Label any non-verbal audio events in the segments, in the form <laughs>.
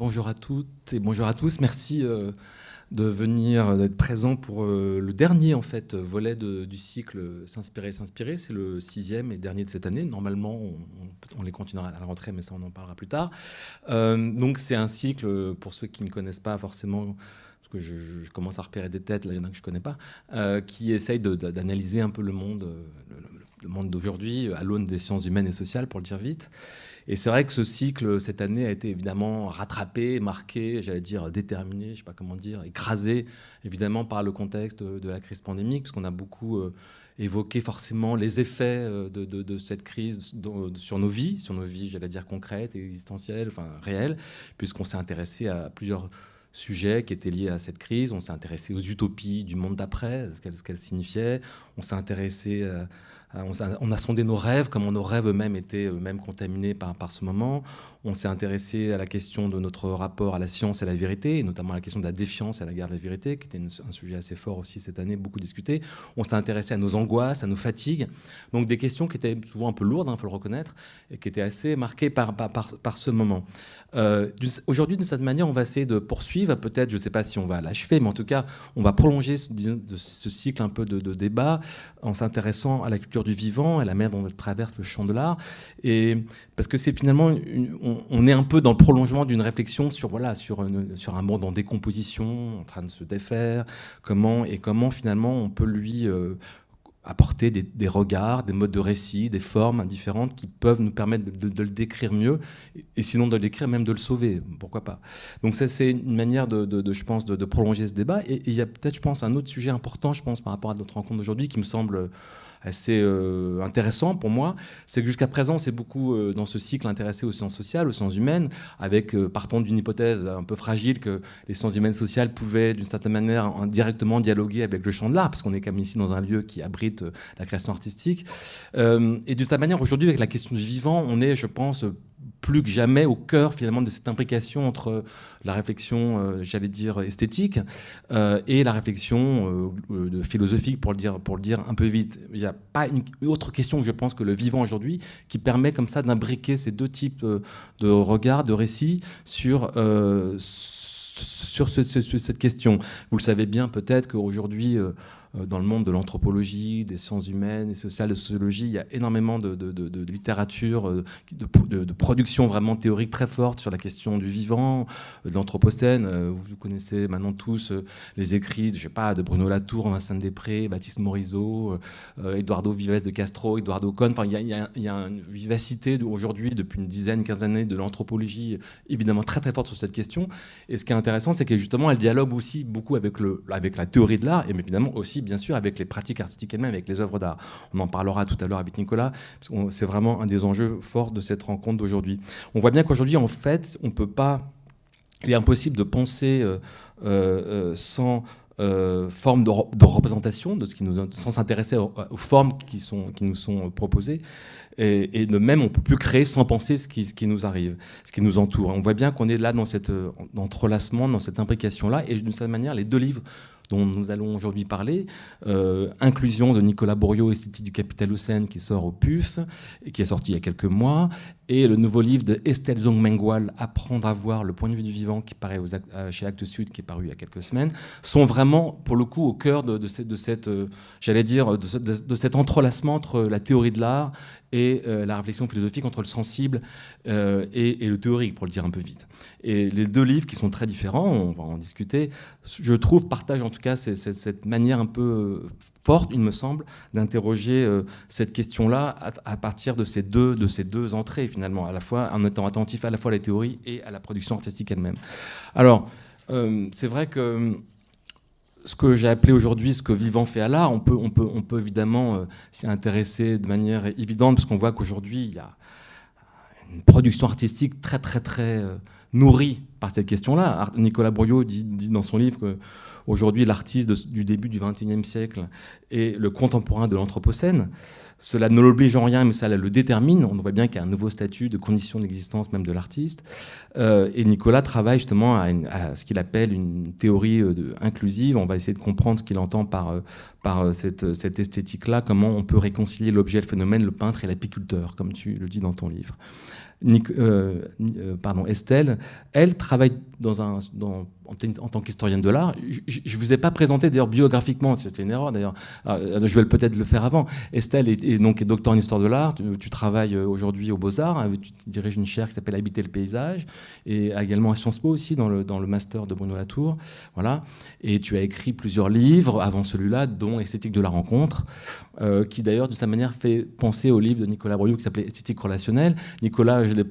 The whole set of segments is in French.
Bonjour à toutes et bonjour à tous. Merci euh, de venir, d'être présent pour euh, le dernier en fait volet du cycle S'inspirer, s'inspirer. C'est le sixième et dernier de cette année. Normalement, on, les continuera à la rentrée, mais ça on en parlera plus tard. Euh, donc c'est un cycle pour ceux qui ne connaissent pas forcément. Parce que je, commence à repérer des têtes, là il y en a que je ne connais pas, qui essaye d'analyser un peu le monde, le monde d'aujourd'hui à l'aune des sciences humaines et sociales, pour le dire vite. Et c'est vrai que ce cycle, cette année, a été évidemment rattrapé, marqué, j'allais dire déterminé, je ne sais pas comment dire, écrasé, évidemment, par le contexte de la crise pandémique, parce qu'on a beaucoup euh, évoqué forcément les effets euh, de, cette crise sur nos vies, sur nos vies, j'allais dire concrètes, existentielles, enfin réelles, puisqu'on s'est intéressé à plusieurs sujets qui étaient liés à cette crise. On s'est intéressé aux utopies du monde d'après, ce qu'elles signifiaient. On s'est intéressé à euh, on a, sondé nos rêves, comment nos rêves eux-mêmes étaient eux-mêmes contaminés par, par ce moment. On s'est intéressé à la question de notre rapport à la science et à la vérité, et notamment à la question de la défiance et à la guerre de la vérité, qui était un sujet assez fort aussi cette année, beaucoup discuté. On s'est intéressé à nos angoisses, à nos fatigues. Donc des questions qui étaient souvent un peu lourdes, il hein, faut le reconnaître, et qui étaient assez marquées par, par, ce moment. Euh, aujourd'hui, d'une certaine manière, on va essayer de poursuivre, peut-être, je ne sais pas si on va l'achever, mais en tout cas, on va prolonger ce, ce cycle un peu de, débat en s'intéressant à la culture du vivant, à la manière dont elle traverse le champ de l'art. Et parce que c'est finalement, on, est un peu dans le prolongement d'une réflexion sur, voilà, sur, sur un monde en décomposition, en train de se défaire, comment, et comment finalement on peut lui euh, apporter des, regards, des modes de récit, des formes différentes qui peuvent nous permettre de, le décrire mieux, et sinon de le décrire, même de le sauver, pourquoi pas? Donc ça, c'est une manière, de, je pense, de, prolonger ce débat. Et il y a peut-être, je pense, un autre sujet important, je pense, par rapport à notre rencontre d'aujourd'hui, qui me semble assez euh, intéressant pour moi, c'est que jusqu'à présent, c'est beaucoup euh, dans ce cycle intéressé aux sciences sociales, aux sciences humaines, avec euh, partant d'une hypothèse un peu fragile que les sciences humaines sociales pouvaient d'une certaine manière directement dialoguer avec le champ de l'art, parce qu'on est quand même ici dans un lieu qui abrite la création artistique. et d'une certaine manière, aujourd'hui, avec la question du vivant, on est, je pense, plus que jamais au cœur finalement de cette imbrication entre la réflexion, euh, j'allais dire, esthétique euh, et la réflexion euh, philosophique, pour le, dire, un peu vite. Il n'y a pas une autre question que je pense que le vivant aujourd'hui qui permet comme ça d'imbriquer ces deux types de regards, de récits sur sur cette question. Vous le savez bien peut-être qu'aujourd'hui, euh, dans le monde de l'anthropologie, des sciences humaines et sociales, de sociologie, il y a énormément de, littérature, euh, de, production vraiment théorique très forte sur la question du vivant, euh, de l'anthropocène. Vous connaissez maintenant tous les écrits, je sais pas, de Bruno Latour, Vincent Després, Baptiste Morisot, Eduardo Vives de Castro, Eduardo Cohn. Enfin, il y a, une vivacité aujourd'hui, depuis une dizaine, quinze années, de l'anthropologie évidemment très très forte sur cette question. Et ce qui est intéressant, c'est que justement, elle dialogue aussi beaucoup avec, le, avec la théorie de l'art, et évidemment aussi bien sûr avec les pratiques artistiques elles-mêmes, avec les œuvres d'art. On en parlera tout à l'heure avec Nicolas, c'est vraiment un des enjeux forts de cette rencontre d'aujourd'hui. On voit bien qu'aujourd'hui, en fait, on peut pas, il est impossible de penser euh, euh, sans euh, forme de, représentation, de ce qui nous, sans s'intéresser aux, formes qui, sont, qui nous sont proposées. Et, de même, on ne peut plus créer sans penser ce qui, ce qui, nous arrive, ce qui nous entoure. On voit bien qu'on est là dans cet entrelacement, dans cette imbrication-là. Et d'une certaine manière, les deux livres dont nous allons aujourd'hui parler, euh, Inclusion de Nicolas Bourriot, Esthétique du capital Océan, qui sort au PUF, et qui est sorti il y a quelques mois, et le nouveau livre de Estelle Zong Apprendre à voir le point de vue du vivant, qui paraît euh, chez Actes Sud, qui est paru il y a quelques semaines, sont vraiment, pour le coup, au cœur de, cette, euh, j'allais dire, de, cet entrelacement entre la théorie de l'art et la réflexion philosophique entre le sensible et, le théorique, pour le dire un peu vite. Et les deux livres, qui sont très différents, on va en discuter, je trouve, partagent en tout cas cette manière un peu forte, il me semble, d'interroger euh, cette question-là à, partir de ces, deux, de ces deux entrées, finalement, à la fois en étant attentif à la fois à la théorie et à la production artistique elle-même. Alors, euh, c'est vrai que ce que j'ai appelé aujourd'hui ce que Vivant fait à l'art, on peut, on, peut, on peut évidemment euh, s'y intéresser de manière évidente, parce qu'on voit qu'aujourd'hui, il y a une production artistique très, très, très nourrie par cette question-là. Nicolas Brouillot dit dans son livre que aujourd'hui l'artiste du début du XXIe siècle est le contemporain de l'Anthropocène. Cela ne l'oblige en rien, mais ça le détermine. On voit bien qu'il y a un nouveau statut de condition d'existence même de l'artiste. Euh, et Nicolas travaille justement à, ce qu'il appelle une théorie euh, inclusive. On va essayer de comprendre ce qu'il entend par, euh, par cette, cette esthétique-là, comment on peut réconcilier l'objet, le phénomène, le peintre et l'apiculteur, comme tu le dis dans ton livre. Estelle, elle travaille dans un, en, tant qu'historienne de l'art. Je ne vous ai pas présenté d'ailleurs biographiquement, c'était une erreur d'ailleurs. Euh, je vais peut-être le faire avant. Estelle est, donc docteur en histoire de l'art. Tu, travailles euh, aujourd'hui aux Beaux-Arts. Hein, tu diriges une chaire qui s'appelle Habiter le paysage et également à Sciences Po aussi dans le, dans le master de Bruno Latour. Voilà. Et tu as écrit plusieurs livres avant celui-là, dont Esthétique de la rencontre, euh, qui d'ailleurs de sa manière fait penser au livre de Nicolas Brouillot qui s'appelait Esthétique relationnelle. Nicolas, je l'ai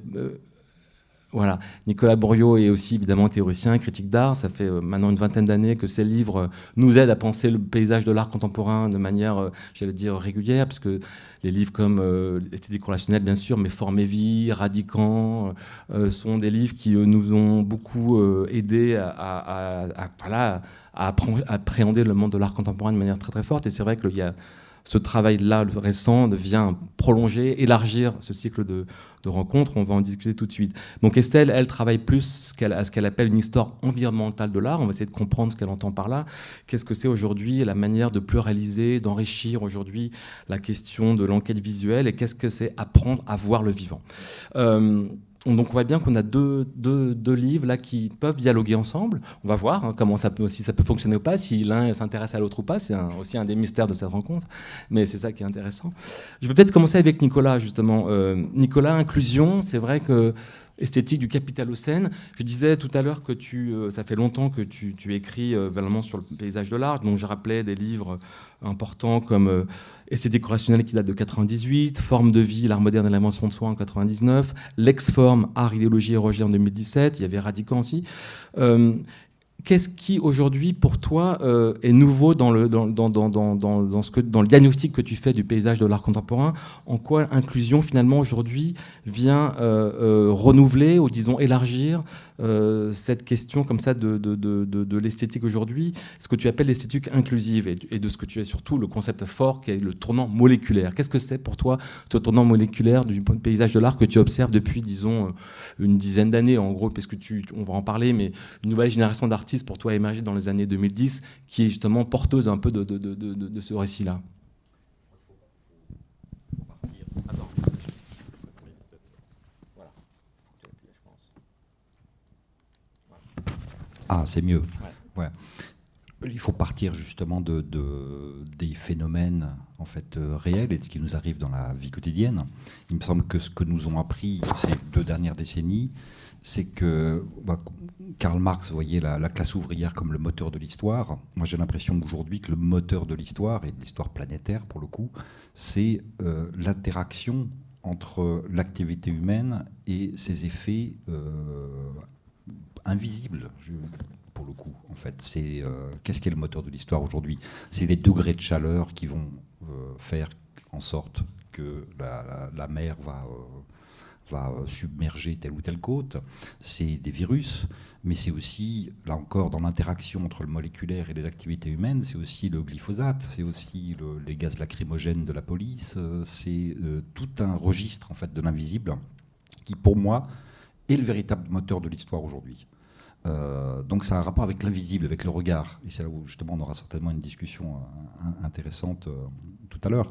voilà. Nicolas Bourriot est aussi évidemment théoricien, critique d'art. Ça fait euh, maintenant une vingtaine d'années que ses livres euh, nous aident à penser le paysage de l'art contemporain de manière, euh, j'allais dire, régulière, puisque les livres comme Esthétique relationnelle, bien sûr, mais Forme et vie, Radicant, sont des livres qui nous ont beaucoup aidés à, à, appréhender le monde de l'art contemporain de manière très très forte. Et c'est vrai qu'il y a ce travail-là récent vient prolonger, élargir ce cycle de, rencontres. On va en discuter tout de suite. Donc Estelle, elle travaille plus à ce qu'elle appelle une histoire environnementale de l'art. On va essayer de comprendre ce qu'elle entend par là. Qu'est-ce que c'est aujourd'hui la manière de pluraliser, d'enrichir aujourd'hui la question de l'enquête visuelle et qu'est-ce que c'est apprendre à voir le vivant? Euh, donc on voit bien qu'on a deux, livres là qui peuvent dialoguer ensemble. On va voir hein, comment ça peut, si ça peut fonctionner ou pas, si l'un s'intéresse à l'autre ou pas. C'est aussi un des mystères de cette rencontre, mais c'est ça qui est intéressant. Je vais peut-être commencer avec Nicolas justement. Euh, Nicolas, inclusion, c'est vrai que esthétique du capitalocène. Je disais tout à l'heure que tu, euh, ça fait longtemps que tu, écris euh, vraiment sur le paysage de l'art. Donc je rappelais des livres importants comme euh, Esthétique rationnelle qui date de 98, Forme de vie, l'art moderne et l'invention de soi en 99, L'ex-forme, art, idéologie et rejet en 2017. Il y avait Radicant aussi. Qu'est-ce qui aujourd'hui pour toi euh, est nouveau dans le, diagnostic que tu fais du paysage de l'art contemporain? En quoi l'inclusion finalement aujourd'hui vient euh, euh, renouveler ou disons élargir cette question comme ça de, de, de, l'esthétique aujourd'hui, ce que tu appelles l'esthétique inclusive et, de ce que tu es surtout le concept fort qui est le tournant moléculaire. Qu'est-ce que c'est pour toi ce tournant moléculaire du paysage de l'art que tu observes depuis disons une dizaine d'années en gros, parce tu, on va en parler, mais une nouvelle génération d'artistes pour toi émerger dans les années 2010 qui est justement porteuse un peu de, de, ce récit-là? Ah, c'est mieux. Ouais. Il faut partir justement de, des phénomènes en fait euh, réels et de ce qui nous arrive dans la vie quotidienne. Il me semble que ce que nous ont appris ces deux dernières décennies, c'est que bah, Karl Marx voyait la, classe ouvrière comme le moteur de l'histoire. Moi, j'ai l'impression aujourd'hui que le moteur de l'histoire, et de l'histoire planétaire pour le coup, c'est euh, l'interaction entre l'activité humaine et ses effets euh, invisibles. pour le coup, en fait, c'est euh, qu'est-ce qui est le moteur de l'histoire aujourd'hui? C'est les degrés de chaleur qui vont faire en sorte que la mer va va submerger telle ou telle côte, c'est des virus, mais c'est aussi, là encore, dans l'interaction entre le moléculaire et les activités humaines, c'est aussi le glyphosate, c'est aussi les gaz lacrymogènes de la police, c'est euh, tout un registre en fait de l'invisible qui, pour moi, est le véritable moteur de l'histoire aujourd'hui. Euh, donc ça a un rapport avec l'invisible, avec le regard. Et c'est là où justement on aura certainement une discussion euh, intéressante tout à l'heure.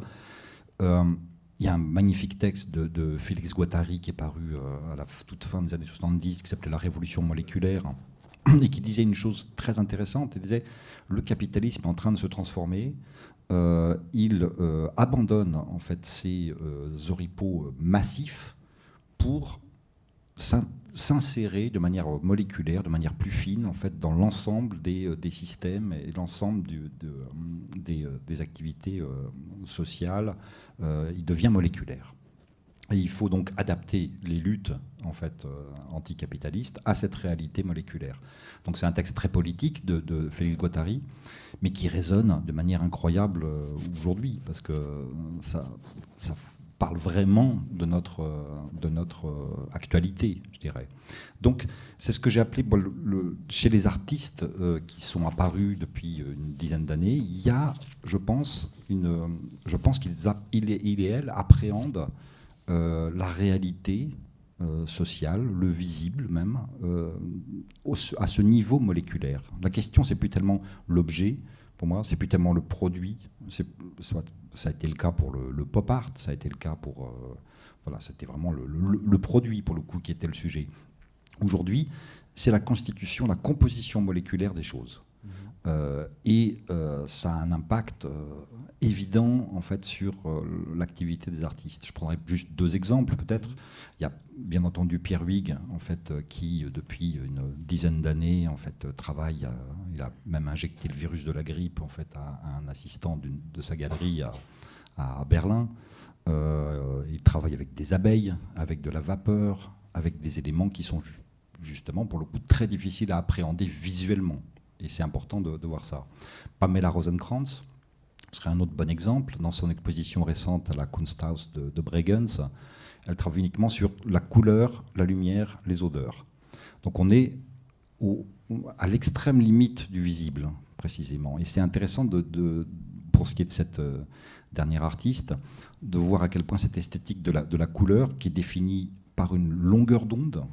Il y a un magnifique texte de, Félix Guattari qui est paru euh, à la toute fin des années 70, qui s'appelait La Révolution moléculaire, <clears throat> et qui disait une chose très intéressante. Il disait le capitalisme est en train de se transformer. Euh, il euh, abandonne en fait ses oripeaux massifs pour s'insérer de manière moléculaire, de manière plus fine, en fait, dans l'ensemble des, euh, systèmes et l'ensemble euh, des, euh, des, activités sociales. il devient moléculaire. Et il faut donc adapter les luttes en fait anticapitalistes à cette réalité moléculaire. Donc c'est un texte très politique de, Félix Guattari, mais qui résonne de manière incroyable aujourd'hui parce que ça, ça parle vraiment de notre, de notre euh, actualité, je dirais. Donc, c'est ce que j'ai appelé, chez les artistes euh, qui sont apparus depuis une dizaine d'années, il y a, je pense, une, je pense qu'ils il et, il et elle appréhendent euh, la réalité sociale, le visible même, à ce niveau moléculaire. La question, c'est plus tellement l'objet, pour moi. C'est plus tellement le produit. Ça a été le cas pour le, pop art, ça a été le cas pour. Euh, voilà, c'était vraiment le, produit, pour le coup, qui était le sujet. Aujourd'hui, c'est la constitution, la composition moléculaire des choses. Euh, et euh, ça a un impact évident en fait sur l'activité des artistes. Je prendrai juste deux exemples peut-être. Il y a bien entendu Pierre Huyghe en fait qui depuis une dizaine d'années en fait travaille. il a même injecté le virus de la grippe en fait à, un assistant de sa galerie à, Berlin. il travaille avec des abeilles, avec de la vapeur, avec des éléments qui sont justement pour le coup très difficiles à appréhender visuellement. Et c'est important de, voir ça. Pamela Rosenkrantz serait un autre bon exemple. Dans son exposition récente à la Kunsthaus de, Bregenz, elle travaille uniquement sur la couleur, la lumière, les odeurs. Donc on est à l'extrême limite du visible, précisément. Et c'est intéressant, pour ce qui est de cette euh, dernière artiste, de voir à quel point cette esthétique de la, de la couleur, qui est définie par une longueur d'onde,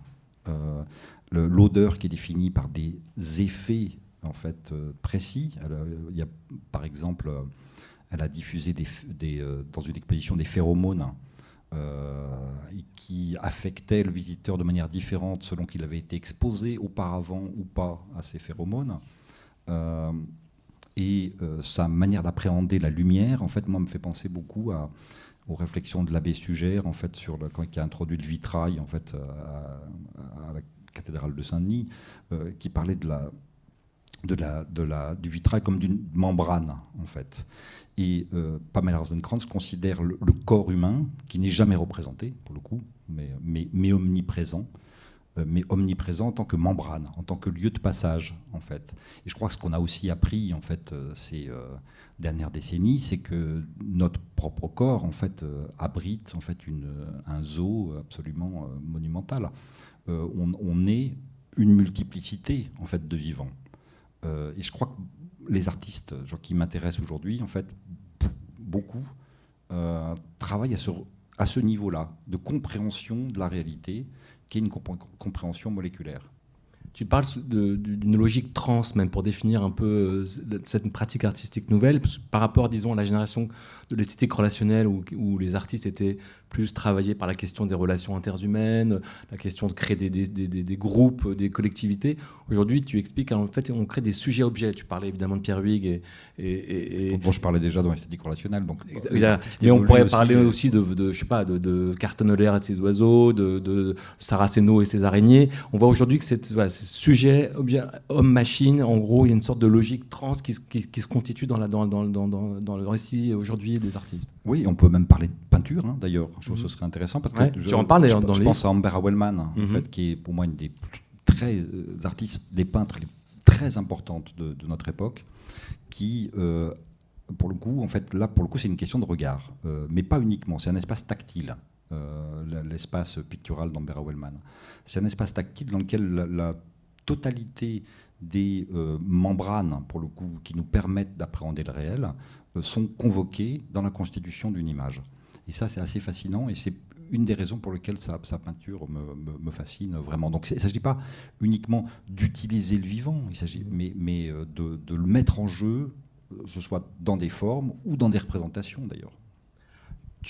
euh, l'odeur qui est définie par des effets en fait euh, précis. il y a, par exemple, euh, elle a diffusé euh, dans une exposition des phéromones qui affectaient le visiteur de manière différente selon qu'il avait été exposé auparavant ou pas à ces phéromones. et sa manière d'appréhender la lumière, en fait, moi, me fait penser beaucoup aux réflexions de l'abbé Sugère, en fait, sur quand il a introduit le vitrail, en fait, à, la cathédrale de Saint-Denis, qui parlait de la, de la, du vitrail comme d'une membrane, en fait. Et euh, Pamela Rosenkrantz considère le, corps humain, qui n'est jamais représenté, pour le coup, mais, mais, mais omniprésent, euh, mais omniprésent en tant que membrane, en tant que lieu de passage, en fait. Et je crois que ce qu'on a aussi appris, en fait, euh, ces dernières décennies, c'est que notre propre corps, en fait, abrite, en fait, une, un zoo absolument monumental. On, on est une multiplicité, en fait, de vivants. Euh, et je crois que les artistes qui m'intéressent aujourd'hui, en fait, beaucoup, euh, travaillent à ce, à ce niveau-là de compréhension de la réalité, qui est une compréhension moléculaire. Tu parles d'une logique trans, même pour définir un peu euh, cette pratique artistique nouvelle, par rapport, disons, à la génération de l'esthétique relationnelle où, où, les artistes étaient plus travailler par la question des relations interhumaines, la question de créer des, des, des, des groupes, des collectivités. Aujourd'hui, tu expliques en fait, on crée des sujets-objets. Tu parlais évidemment de Pierre Huyghe et, et, et, je parlais déjà dans l'esthétique relationnelle. Donc, mais on pourrait parler euh, aussi de, de, je sais pas, de, de Carsten Holler et ses oiseaux, de, de Saraceno et ses araignées. On voit aujourd'hui que c'est voilà, sujet, objet, homme-machine, en gros, il y a une sorte de logique trans qui, qui, qui se constitue dans, la, dans, dans, dans, dans le récit aujourd'hui des artistes. Oui, on peut même parler de peinture, hein, d'ailleurs je trouve que ce serait intéressant parce que je, tu en parles dans je pense à Amber Wellman, en mhm. fait, qui est pour moi une des très euh, artistes, des peintres les très importantes de, notre époque, qui euh, pour le coup, en fait, là, pour le coup, c'est une question de regard, euh, mais pas uniquement. C'est un espace tactile, l'espace pictural d'Amber Wellman. C'est un espace tactile dans lequel la, totalité des membranes, pour le coup, qui nous permettent d'appréhender le réel, sont convoquées dans la constitution d'une image. Et ça, c'est assez fascinant et c'est une des raisons pour lesquelles sa, peinture me, fascine vraiment. Donc il ne s'agit pas uniquement d'utiliser le vivant, il s'agit, mais, euh, de, le mettre en jeu, euh, ce soit dans des formes ou dans des représentations d'ailleurs.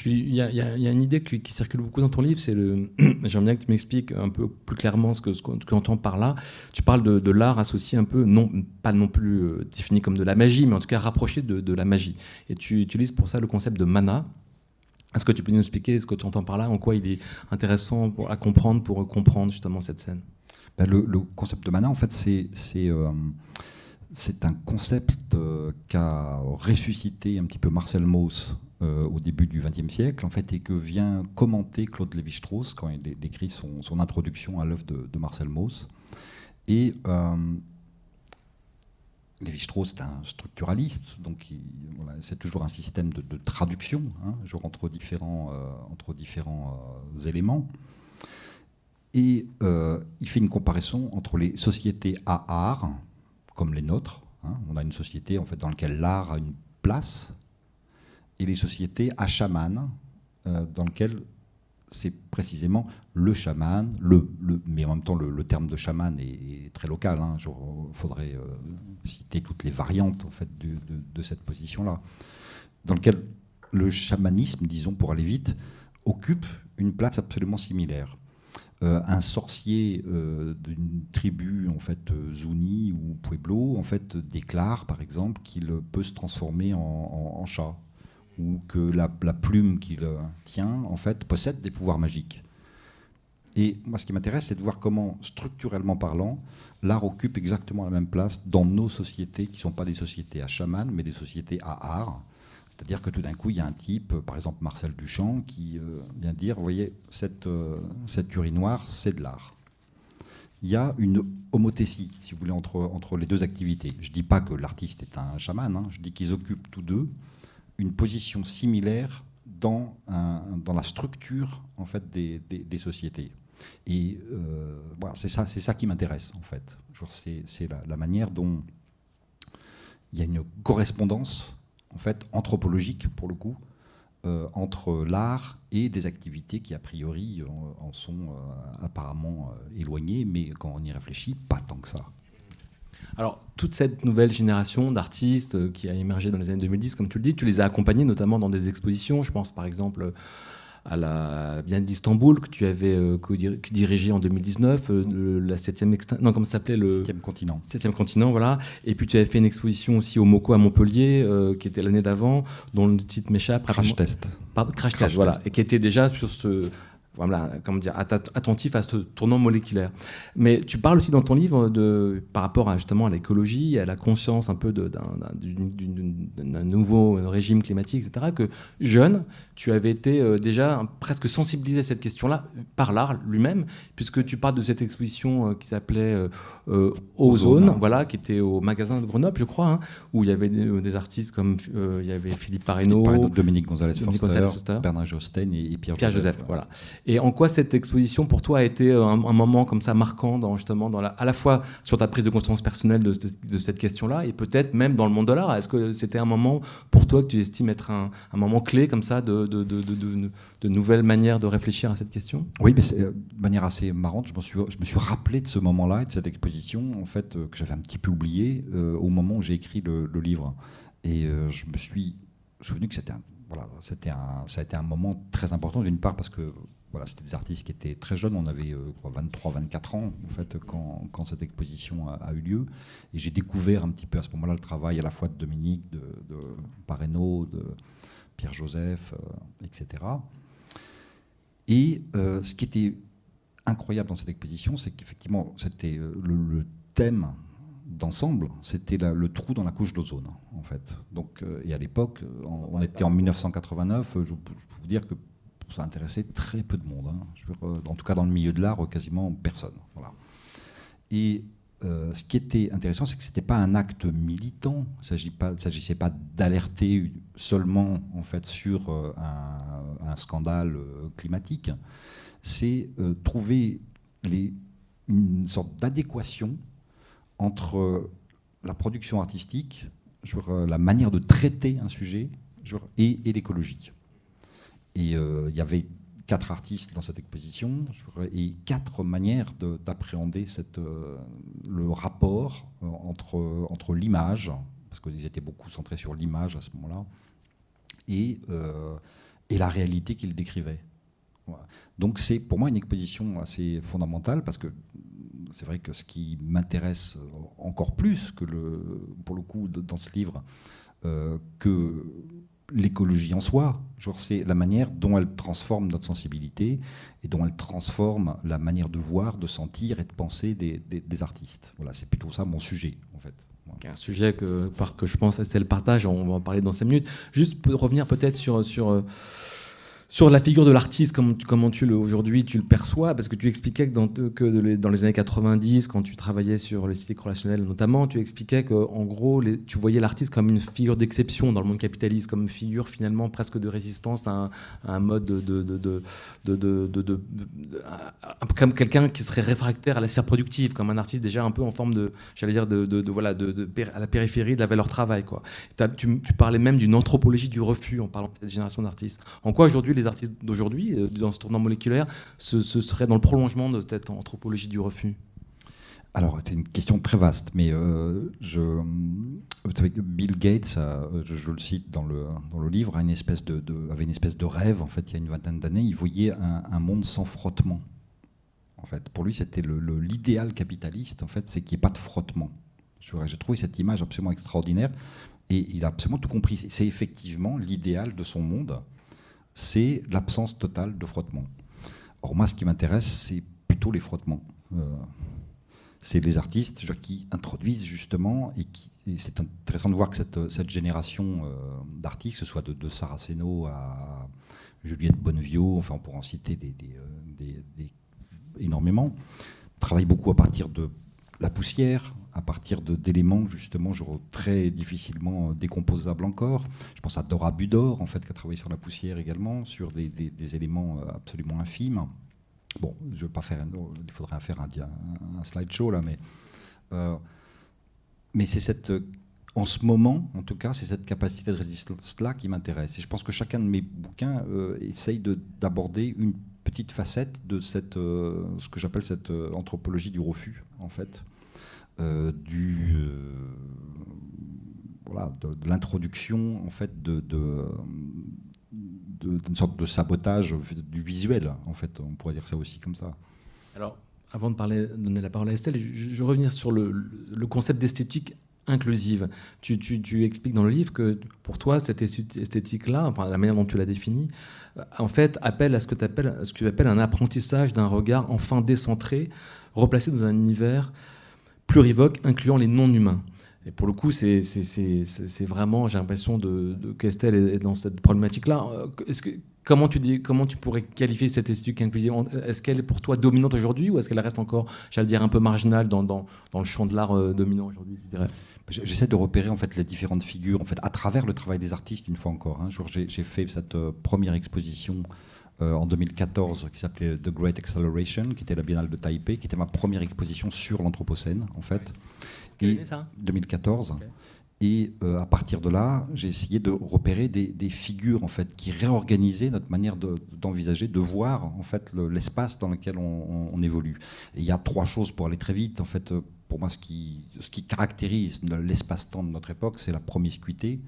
Il y, a une idée qui, circule beaucoup dans ton livre, c'est. <clears throat> J'aimerais bien que tu m'expliques un peu plus clairement ce que, ce que tu entends par là. Tu parles de, l'art associé un peu, pas non plus euh, défini comme de la magie, mais en tout cas rapproché de, la magie. Et tu utilises pour ça le concept de mana, est-ce que tu peux nous expliquer ce que tu entends par là, en quoi il est intéressant à comprendre pour comprendre justement cette scène? Ben, le, concept de mana, en fait, c'est euh, un concept euh, qu'a ressuscité un petit peu Marcel Mauss euh, au début du XXe siècle, en fait, et que vient commenter Claude Lévi-Strauss quand il écrit son, introduction à l'œuvre de, Marcel Mauss. Et Lévi-Strauss est un structuraliste, donc c'est toujours un système de, traduction, hein, entre différents, euh, entre différents euh, éléments. Et euh, il fait une comparaison entre les sociétés à art, comme les nôtres, hein. on a une société en fait, dans laquelle l'art a une place, et les sociétés à chaman, dans lesquelles c'est précisément le chaman, mais en même temps le, terme de chaman est, très local. Il hein. faudrait euh, citer toutes les variantes en fait de, cette position-là, dans lequel le chamanisme, disons pour aller vite, occupe une place absolument similaire. Euh, un sorcier euh, d'une tribu en fait Zuni ou Pueblo en fait déclare par exemple qu'il peut se transformer en chat ou que la, plume qu'il tient, en fait, possède des pouvoirs magiques. Et moi, ce qui m'intéresse, c'est de voir comment, structurellement parlant, l'art occupe exactement la même place dans nos sociétés, qui ne sont pas des sociétés à chaman, mais des sociétés à art. C'est-à-dire que tout d'un coup, il y a un type, par exemple Marcel Duchamp, qui euh, vient dire, vous voyez, cette, euh, cette c'est de l'art. Il y a une homothétie, si vous voulez, entre, entre les deux activités. Je ne dis pas que l'artiste est un chaman, hein. je dis qu'ils occupent tous deux une position similaire dans, dans la structure en fait, des, des, sociétés. Et euh, voilà, c'est ça, ça qui m'intéresse en fait. C'est la, manière dont il y a une correspondance en fait anthropologique pour le coup euh, entre l'art et des activités qui a priori en, sont euh, apparemment éloignées, mais quand on y réfléchit, pas tant que ça. Alors, toute cette nouvelle génération d'artistes euh, qui a émergé dans les années 2010, comme tu le dis, tu les as accompagnés notamment dans des expositions. Je pense par exemple à la Biennale d'Istanbul que tu avais euh, dirigé en 2019, euh, la 7e non comment s'appelait le 7e continent. 7e continent voilà. Et puis tu avais fait une exposition aussi au Moco à Montpellier qui était l'année d'avant dont le titre m'échappe. Crash Test. Crash, Test, voilà, et qui était déjà sur ce voilà, comment dire, attentif à ce tournant moléculaire. Mais tu parles aussi dans ton livre de, par rapport à, justement à l'écologie, à la conscience un peu d'un nouveau régime climatique, etc., que jeune, tu avais été euh, déjà presque sensibilisé à cette question-là par l'art lui-même, puisque tu parles de cette exposition euh, qui s'appelait euh, Ozone, voilà, qui était au magasin de Grenoble, je crois, hein, où il y avait des, artistes comme il y avait Philippe Parreno, Dominique Gonzalez-Forster, Bernard Josten et, Pierre, Pierre Joseph. voilà. Et en quoi cette exposition pour toi a été un, moment comme ça marquant, justement, à la fois sur ta prise de conscience personnelle de, cette question-là, et peut-être même dans le monde de l'art? Est-ce que c'était un moment pour toi que tu estimes être un, moment clé comme ça de nouvelles manières de réfléchir à cette question? Oui, euh, de manière assez marrante, je me suis, je me suis rappelé de ce moment-là et de cette exposition, en fait, euh, que j'avais un petit peu oublié euh, au moment où j'ai écrit le, livre. Et je me suis souvenu que c'était voilà, c'était un, ça a été un moment très important, d'une part parce que voilà, c'était des artistes qui étaient très jeunes, on avait 23-24 ans en fait quand, cette exposition a, eu lieu, et j'ai découvert un petit peu à ce moment-là le travail à la fois de Dominique, de, de de, Pierre-Joseph, euh, etc. Et euh, ce qui était incroyable dans cette exposition, c'est qu'effectivement, c'était euh, le, thème d'ensemble, c'était le trou dans la couche d'ozone, en fait. Donc, et à l'époque, on, était en 1989, je, peux vous dire que ça intéressait très peu de monde. Hein. en tout cas, dans le milieu de l'art, quasiment personne. Et euh, ce qui était intéressant, c'est que ce n'était pas un acte militant. Il ne s'agissait pas d'alerter seulement en fait, sur euh, un, scandale euh, climatique. C'est trouver une sorte d'adéquation entre la production artistique, la manière de traiter un sujet et, et l'écologie. Et il y avait quatre artistes dans cette exposition et quatre manières d'appréhender euh, le rapport euh, entre, entre l'image, parce qu'ils étaient beaucoup centrés sur l'image à ce moment-là, et, euh, et la réalité qu'ils décrivaient. Donc c'est pour moi une exposition assez fondamentale parce que c'est vrai que ce qui m'intéresse encore plus que le, pour le coup dans ce livre, que l'écologie en soi. C'est la manière dont elle transforme notre sensibilité et dont elle transforme la manière de voir, de sentir et de penser des, artistes. Voilà, c'est plutôt ça mon sujet, en fait. Un sujet que, que je pense c'est le partage, on va en parler dans cinq minutes. Juste revenir peut-être sur, sur euh, sur la figure de l'artiste, comment, tu aujourd'hui tu le perçois? Parce que tu expliquais que dans, les années 90, quand tu travaillais sur l'esthétique relationnelle notamment, tu expliquais que en gros, tu voyais l'artiste comme une figure d'exception dans le monde capitaliste, comme figure finalement presque de résistance à un, mode de, comme quelqu'un qui serait réfractaire à la sphère productive, comme un artiste déjà un peu en forme de, j'allais dire, de, voilà, à la périphérie de la valeur travail. Quoi. Tu, tu parlais même d'une anthropologie du refus en parlant de cette génération d'artistes. En quoi aujourd'hui les artistes d'aujourd'hui, euh, dans ce tournant moléculaire, ce, serait dans le prolongement de cette anthropologie du refus? Alors, c'est une question très vaste, mais euh, je, Bill Gates, je, le cite dans le, dans le livre, avait une espèce de rêve, en fait, il y a une vingtaine d'années, il voyait un, monde sans frottement. En fait, pour lui, c'était l'idéal capitaliste, en fait, c'est qu'il n'y ait pas de frottement. J'ai trouvé cette image absolument extraordinaire, et il a absolument tout compris. C'est effectivement l'idéal de son monde, c'est l'absence totale de frottement. Or, moi, ce qui m'intéresse, c'est plutôt les frottements. Euh, c'est les artistes qui introduisent justement, et, c'est intéressant de voir que cette, génération euh, d'artistes, que ce soit de, Saraceno à Juliette Bonnevio, enfin on pourrait en citer euh, énormément, travaille beaucoup à partir de la poussière, à partir d'éléments justement très difficilement décomposables encore. Je pense à Dora Budor, en fait, qui a travaillé sur la poussière également, sur des éléments euh, absolument infimes. Bon, je vais pas faire, il faudrait faire un, un, slideshow là, mais euh, mais c'est cette, en ce moment, en tout cas, c'est cette capacité de résistance là qui m'intéresse. Et je pense que chacun de mes bouquins euh, essaye d'aborder une petite facette de cette, euh, ce que j'appelle cette anthropologie du refus, en fait, du voilà, de, l'introduction en fait de, de d'une sorte de sabotage du visuel, en fait, on pourrait dire ça aussi comme ça. Alors, avant de parler, donner la parole à Estelle, je, je veux revenir sur le, concept d'esthétique inclusive. Tu, tu, tu, expliques dans le livre que pour toi, cette esthétique-là, la manière dont tu l'as définie, euh, en fait, appelle à ce que, appelles, ce que tu appelles un apprentissage d'un regard enfin décentré, replacé dans un univers plurivoque incluant les non-humains. Et pour le coup, c'est vraiment, j'ai l'impression de, de qu'Estelle est dans cette problématique-là. Que Comment tu, dis, comment tu pourrais qualifier cette esthétique inclusive? Est-ce qu'elle est pour toi dominante aujourd'hui ou est-ce qu'elle reste encore, j'allais dire, un peu marginale dans le champ de l'art euh, dominant aujourd'hui J'essaie de repérer en fait les différentes figures en fait à travers le travail des artistes une fois encore. Hein. J'ai fait cette euh, première exposition euh, en 2014 qui s'appelait The Great Acceleration, qui était la Biennale de Taipei, qui était ma première exposition sur l'anthropocène en fait. Et ça? 2014. Et euh, à partir de là, j'ai essayé de repérer des, figures en fait qui réorganisaient notre manière d'envisager, de, voir en fait l'espace dans lequel on, évolue. Et il y a trois choses pour aller très vite. En fait, pour moi, ce qui, ce qui caractérise l'espace-temps de notre époque, c'est la promiscuité,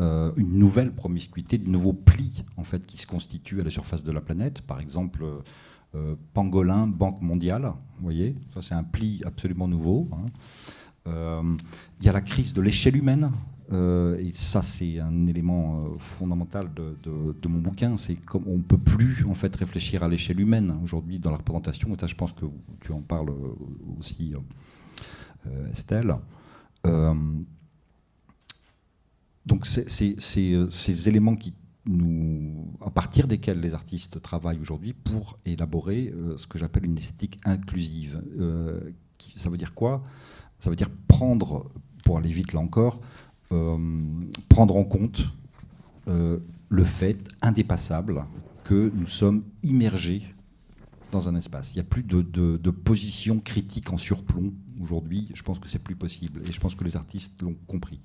euh, une nouvelle promiscuité, de nouveaux plis en fait qui se constituent à la surface de la planète. Par exemple. Euh, pangolin, Banque mondiale, vous voyez, ça c'est un pli absolument nouveau. Hein. Euh, il y a la crise de l'échelle humaine. Euh, et ça, c'est un élément euh, fondamental de, mon bouquin. C'est qu'on ne peut plus en fait réfléchir à l'échelle humaine aujourd'hui dans la représentation. Et ça, je pense que tu en parles aussi, Estelle. Donc, c'est ces éléments qui nous, à partir desquels les artistes travaillent aujourd'hui pour élaborer ce que j'appelle une esthétique inclusive. Qui, ça veut dire quoi? Ça veut dire prendre, pour aller vite là encore, euh, prendre en compte euh, le fait indépassable que nous sommes immergés dans un espace. Il n'y a plus de, position critique en surplomb aujourd'hui. Je pense que c'est plus possible. Et je pense que les artistes l'ont compris.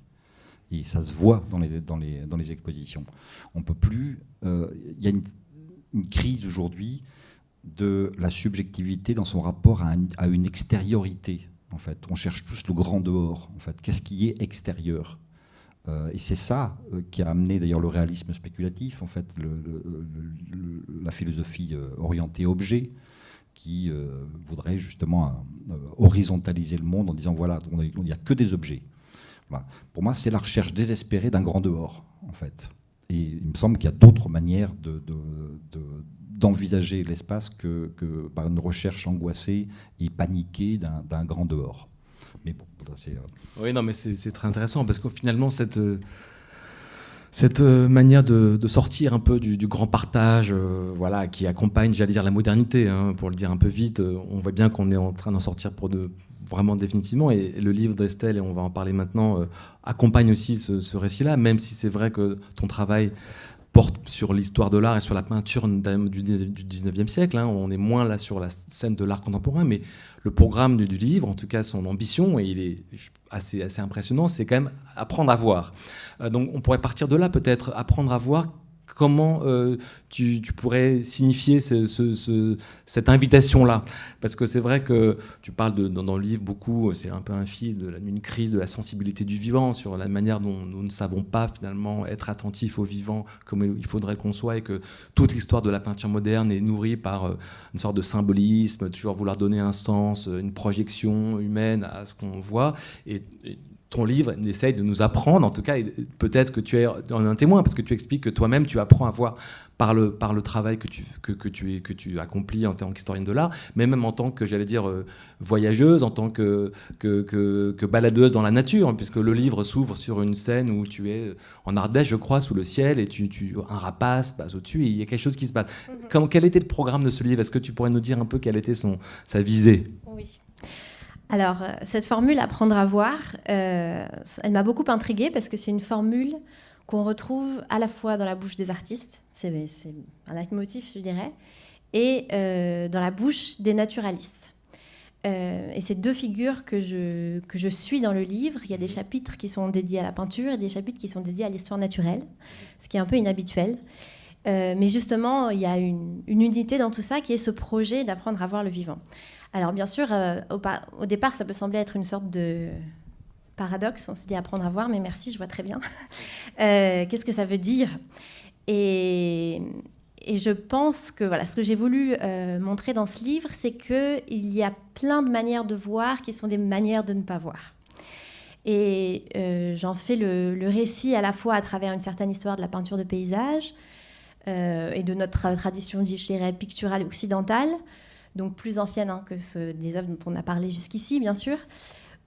Et ça se voit dans les, dans les, dans les expositions. On peut plus. Euh, il y a une, crise aujourd'hui de la subjectivité dans son rapport à, une extériorité en fait. On cherche tous le grand dehors, en fait. Qu'est-ce qui est extérieur? Euh, Et c'est ça euh, qui a amené d'ailleurs le réalisme spéculatif, en fait, la philosophie orientée objet, qui voudrait justement horizontaliser le monde en disant voilà, il n'y a que des objets. Pour moi, c'est la recherche désespérée d'un grand dehors, en fait. Et il me semble qu'il y a d'autres manières de d'envisager l'espace que, par une recherche angoissée et paniquée d'un grand dehors. Mais c'est. Euh, oui, non, mais c'est très intéressant parce que finalement, cette. Euh, cette euh, manière de, sortir un peu du, grand partage, voilà, qui accompagne, j'allais dire, la modernité, hein, pour le dire un peu vite, on voit bien qu'on est en train d'en sortir pour de, vraiment définitivement. Et, le livre d'Estelle, et on va en parler maintenant, accompagne aussi ce, ce récit-là, même si c'est vrai que ton travail porte sur l'histoire de l'art et sur la peinture du 19e siècle. Hein. On est moins là sur la scène de l'art contemporain, mais le programme du, livre, en tout cas son ambition, et il est assez, assez impressionnant, c'est quand même apprendre à voir. Euh, donc on pourrait partir de là peut-être, apprendre à voir comment euh, tu, pourrais signifier cette invitation-là? Parce que c'est vrai que tu parles dans, le livre beaucoup, c'est un peu un fil de une crise de la sensibilité du vivant, sur la manière dont nous ne savons pas finalement être attentifs au vivant comme il faudrait qu'on soit, et que toute l'histoire de la peinture moderne est nourrie par euh, une sorte de symbolisme, toujours vouloir donner un sens, une projection humaine à ce qu'on voit. et ton livre essaye de nous apprendre, en tout cas, peut-être que tu es un témoin, parce que tu expliques que toi-même, tu apprends à voir par le, par le travail que tu, que, que tu, es, que tu accomplis en tant qu'historienne de l'art, mais même en tant que, j'allais dire, euh, voyageuse, en tant que, que, que, baladeuse dans la nature, hein, puisque le livre s'ouvre sur une scène où tu es en Ardèche, je crois, sous le ciel, et tu, tu un rapace passe au-dessus, et il y a quelque chose qui se passe. Mhm. quel était le programme de ce livre? Est-ce que tu pourrais nous dire un peu quelle était son, sa visée? Oui. Alors, euh, cette formule apprendre à voir, euh, elle m'a beaucoup intriguée parce que c'est une formule qu'on retrouve à la fois dans la bouche des artistes, c'est un leitmotiv, je dirais, et euh, dans la bouche des naturalistes. et c'est deux figures que je, que je suis dans le livre. Il y a des chapitres qui sont dédiés à la peinture et des chapitres qui sont dédiés à l'histoire naturelle, ce qui est un peu inhabituel. mais justement, il y a une, une, unité dans tout ça qui est ce projet d'apprendre à voir le vivant. Alors bien sûr, euh, au, départ, ça peut sembler être une sorte de paradoxe. On se dit apprendre à voir, mais merci, je vois très bien. <laughs> Euh, qu'est-ce que ça veut dire? Et, je pense que voilà, ce que j'ai voulu euh, montrer dans ce livre, c'est qu'il y a plein de manières de voir qui sont des manières de ne pas voir. Et j'en fais le, le, récit à la fois à travers une certaine histoire de la peinture de paysage et de notre tradition, je dirais, picturale occidentale, donc plus ancienne hein, que ce, des œuvres dont on a parlé jusqu'ici, bien sûr,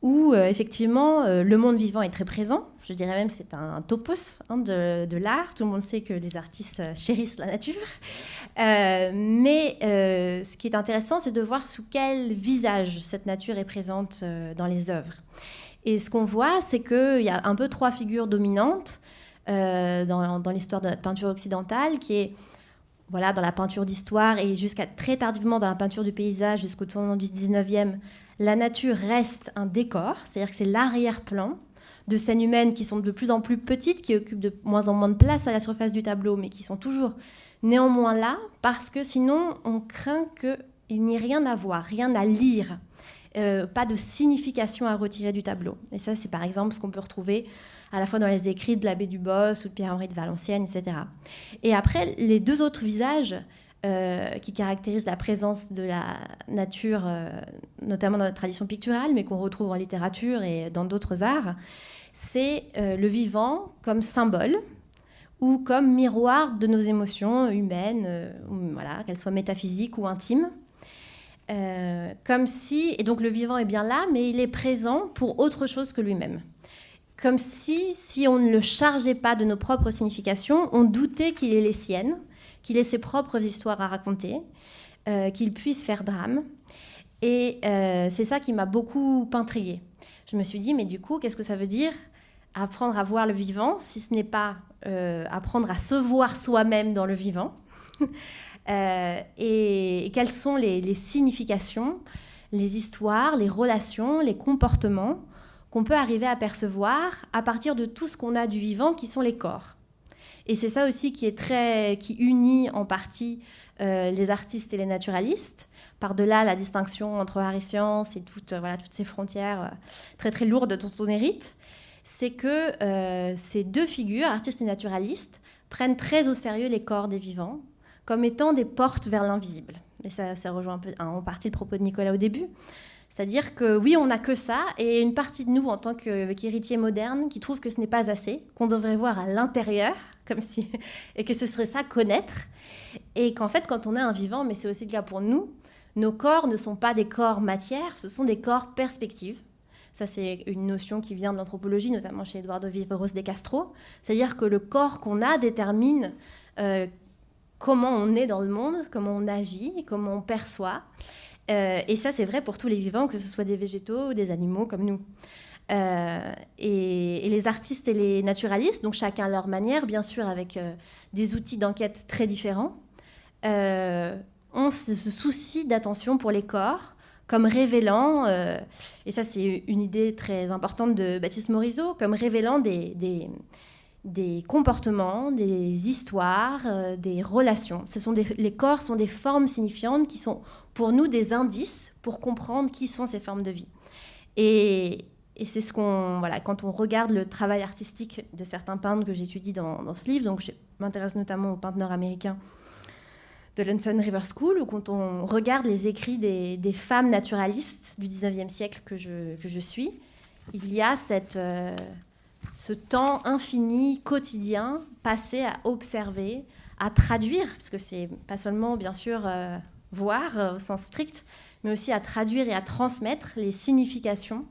où euh, effectivement euh, le monde vivant est très présent. Je dirais même que c'est un, topos hein, de, l'art. Tout le monde sait que les artistes euh, chérissent la nature. mais ce qui est intéressant, c'est de voir sous quel visage cette nature est présente dans les œuvres. Et ce qu'on voit, c'est qu'il y a un peu trois figures dominantes dans, dans l'histoire de la peinture occidentale, qui est voilà, dans la peinture d'histoire et jusqu'à très tardivement dans la peinture du paysage, jusqu'au tournant du 19e, la nature reste un décor, c'est-à-dire que c'est l'arrière-plan de scènes humaines qui sont de plus en plus petites, qui occupent de moins en moins de place à la surface du tableau, mais qui sont toujours néanmoins là, parce que sinon on craint qu'il n'y ait rien à voir, rien à lire, euh, pas de signification à retirer du tableau. Et ça, c'est par exemple ce qu'on peut retrouver à la fois dans les écrits de l'abbé Dubos ou de Pierre-Henri de Valenciennes, etc. Et après, les deux autres visages euh, qui caractérisent la présence de la nature, euh, notamment dans notre tradition picturale, mais qu'on retrouve en littérature et dans d'autres arts, c'est le vivant comme symbole ou comme miroir de nos émotions humaines, voilà, qu'elles soient métaphysiques ou intimes. Comme si, et donc le vivant est bien là, mais il est présent pour autre chose que lui-même comme si, si on ne le chargeait pas de nos propres significations, on doutait qu'il ait les siennes, qu'il ait ses propres histoires à raconter, euh, qu'il puisse faire drame. Et euh, c'est ça qui m'a beaucoup intriguée. Je me suis dit, mais du coup, qu'est-ce que ça veut dire apprendre à voir le vivant, si ce n'est pas euh, apprendre à se voir soi-même dans le vivant? Et, quelles sont les significations, les histoires, les relations, les comportements qu'on peut arriver à percevoir à partir de tout ce qu'on a du vivant, qui sont les corps. Et c'est ça aussi qui est très, qui unit en partie euh, les artistes et les naturalistes. Par-delà la distinction entre art et science et toutes, voilà, toutes ces frontières euh, très très lourdes dont on hérite, c'est que euh, ces deux figures, artistes et naturalistes, prennent très au sérieux les corps des vivants comme étant des portes vers l'invisible. Et ça, ça rejoint un peu, en partie le propos de Nicolas au début. C'est-à-dire que oui, on n'a que ça, et une partie de nous, en tant qu'héritiers modernes, qui trouve que ce n'est pas assez, qu'on devrait voir à l'intérieur, <laughs> comme si, et que ce serait ça connaître, et qu'en fait, quand on est un vivant, mais c'est aussi le cas pour nous, nos corps ne sont pas des corps matière, ce sont des corps perspectives. Ça, c'est une notion qui vient de l'anthropologie, notamment chez Eduardo Viveros de Castro. C'est-à-dire que le corps qu'on a détermine euh, comment on est dans le monde, comment on agit, comment on perçoit. Euh, et ça, c'est vrai pour tous les vivants, que ce soit des végétaux ou des animaux comme nous. Euh, et, les artistes et les naturalistes, donc chacun à leur manière, bien sûr avec euh, des outils d'enquête très différents, ont ce, souci d'attention pour les corps comme révélant, et ça c'est une idée très importante de Baptiste Morisot, comme révélant des, des comportements, des histoires, euh, des relations. Ce sont les corps sont des formes signifiantes qui sont pour nous des indices pour comprendre qui sont ces formes de vie. Et, c'est ce qu'on voilà quand on regarde le travail artistique de certains peintres que j'étudie dans, dans, ce livre. Donc je m'intéresse notamment aux peintres nord-américains de l'Hudson River School, ou quand on regarde les écrits des, femmes naturalistes du 19e siècle que je, que je suis, il y a cette, euh, ce temps infini, quotidien, passé à observer, à traduire, parce que c'est pas seulement, bien sûr, euh, voir au sens strict, mais aussi à traduire et à transmettre les significations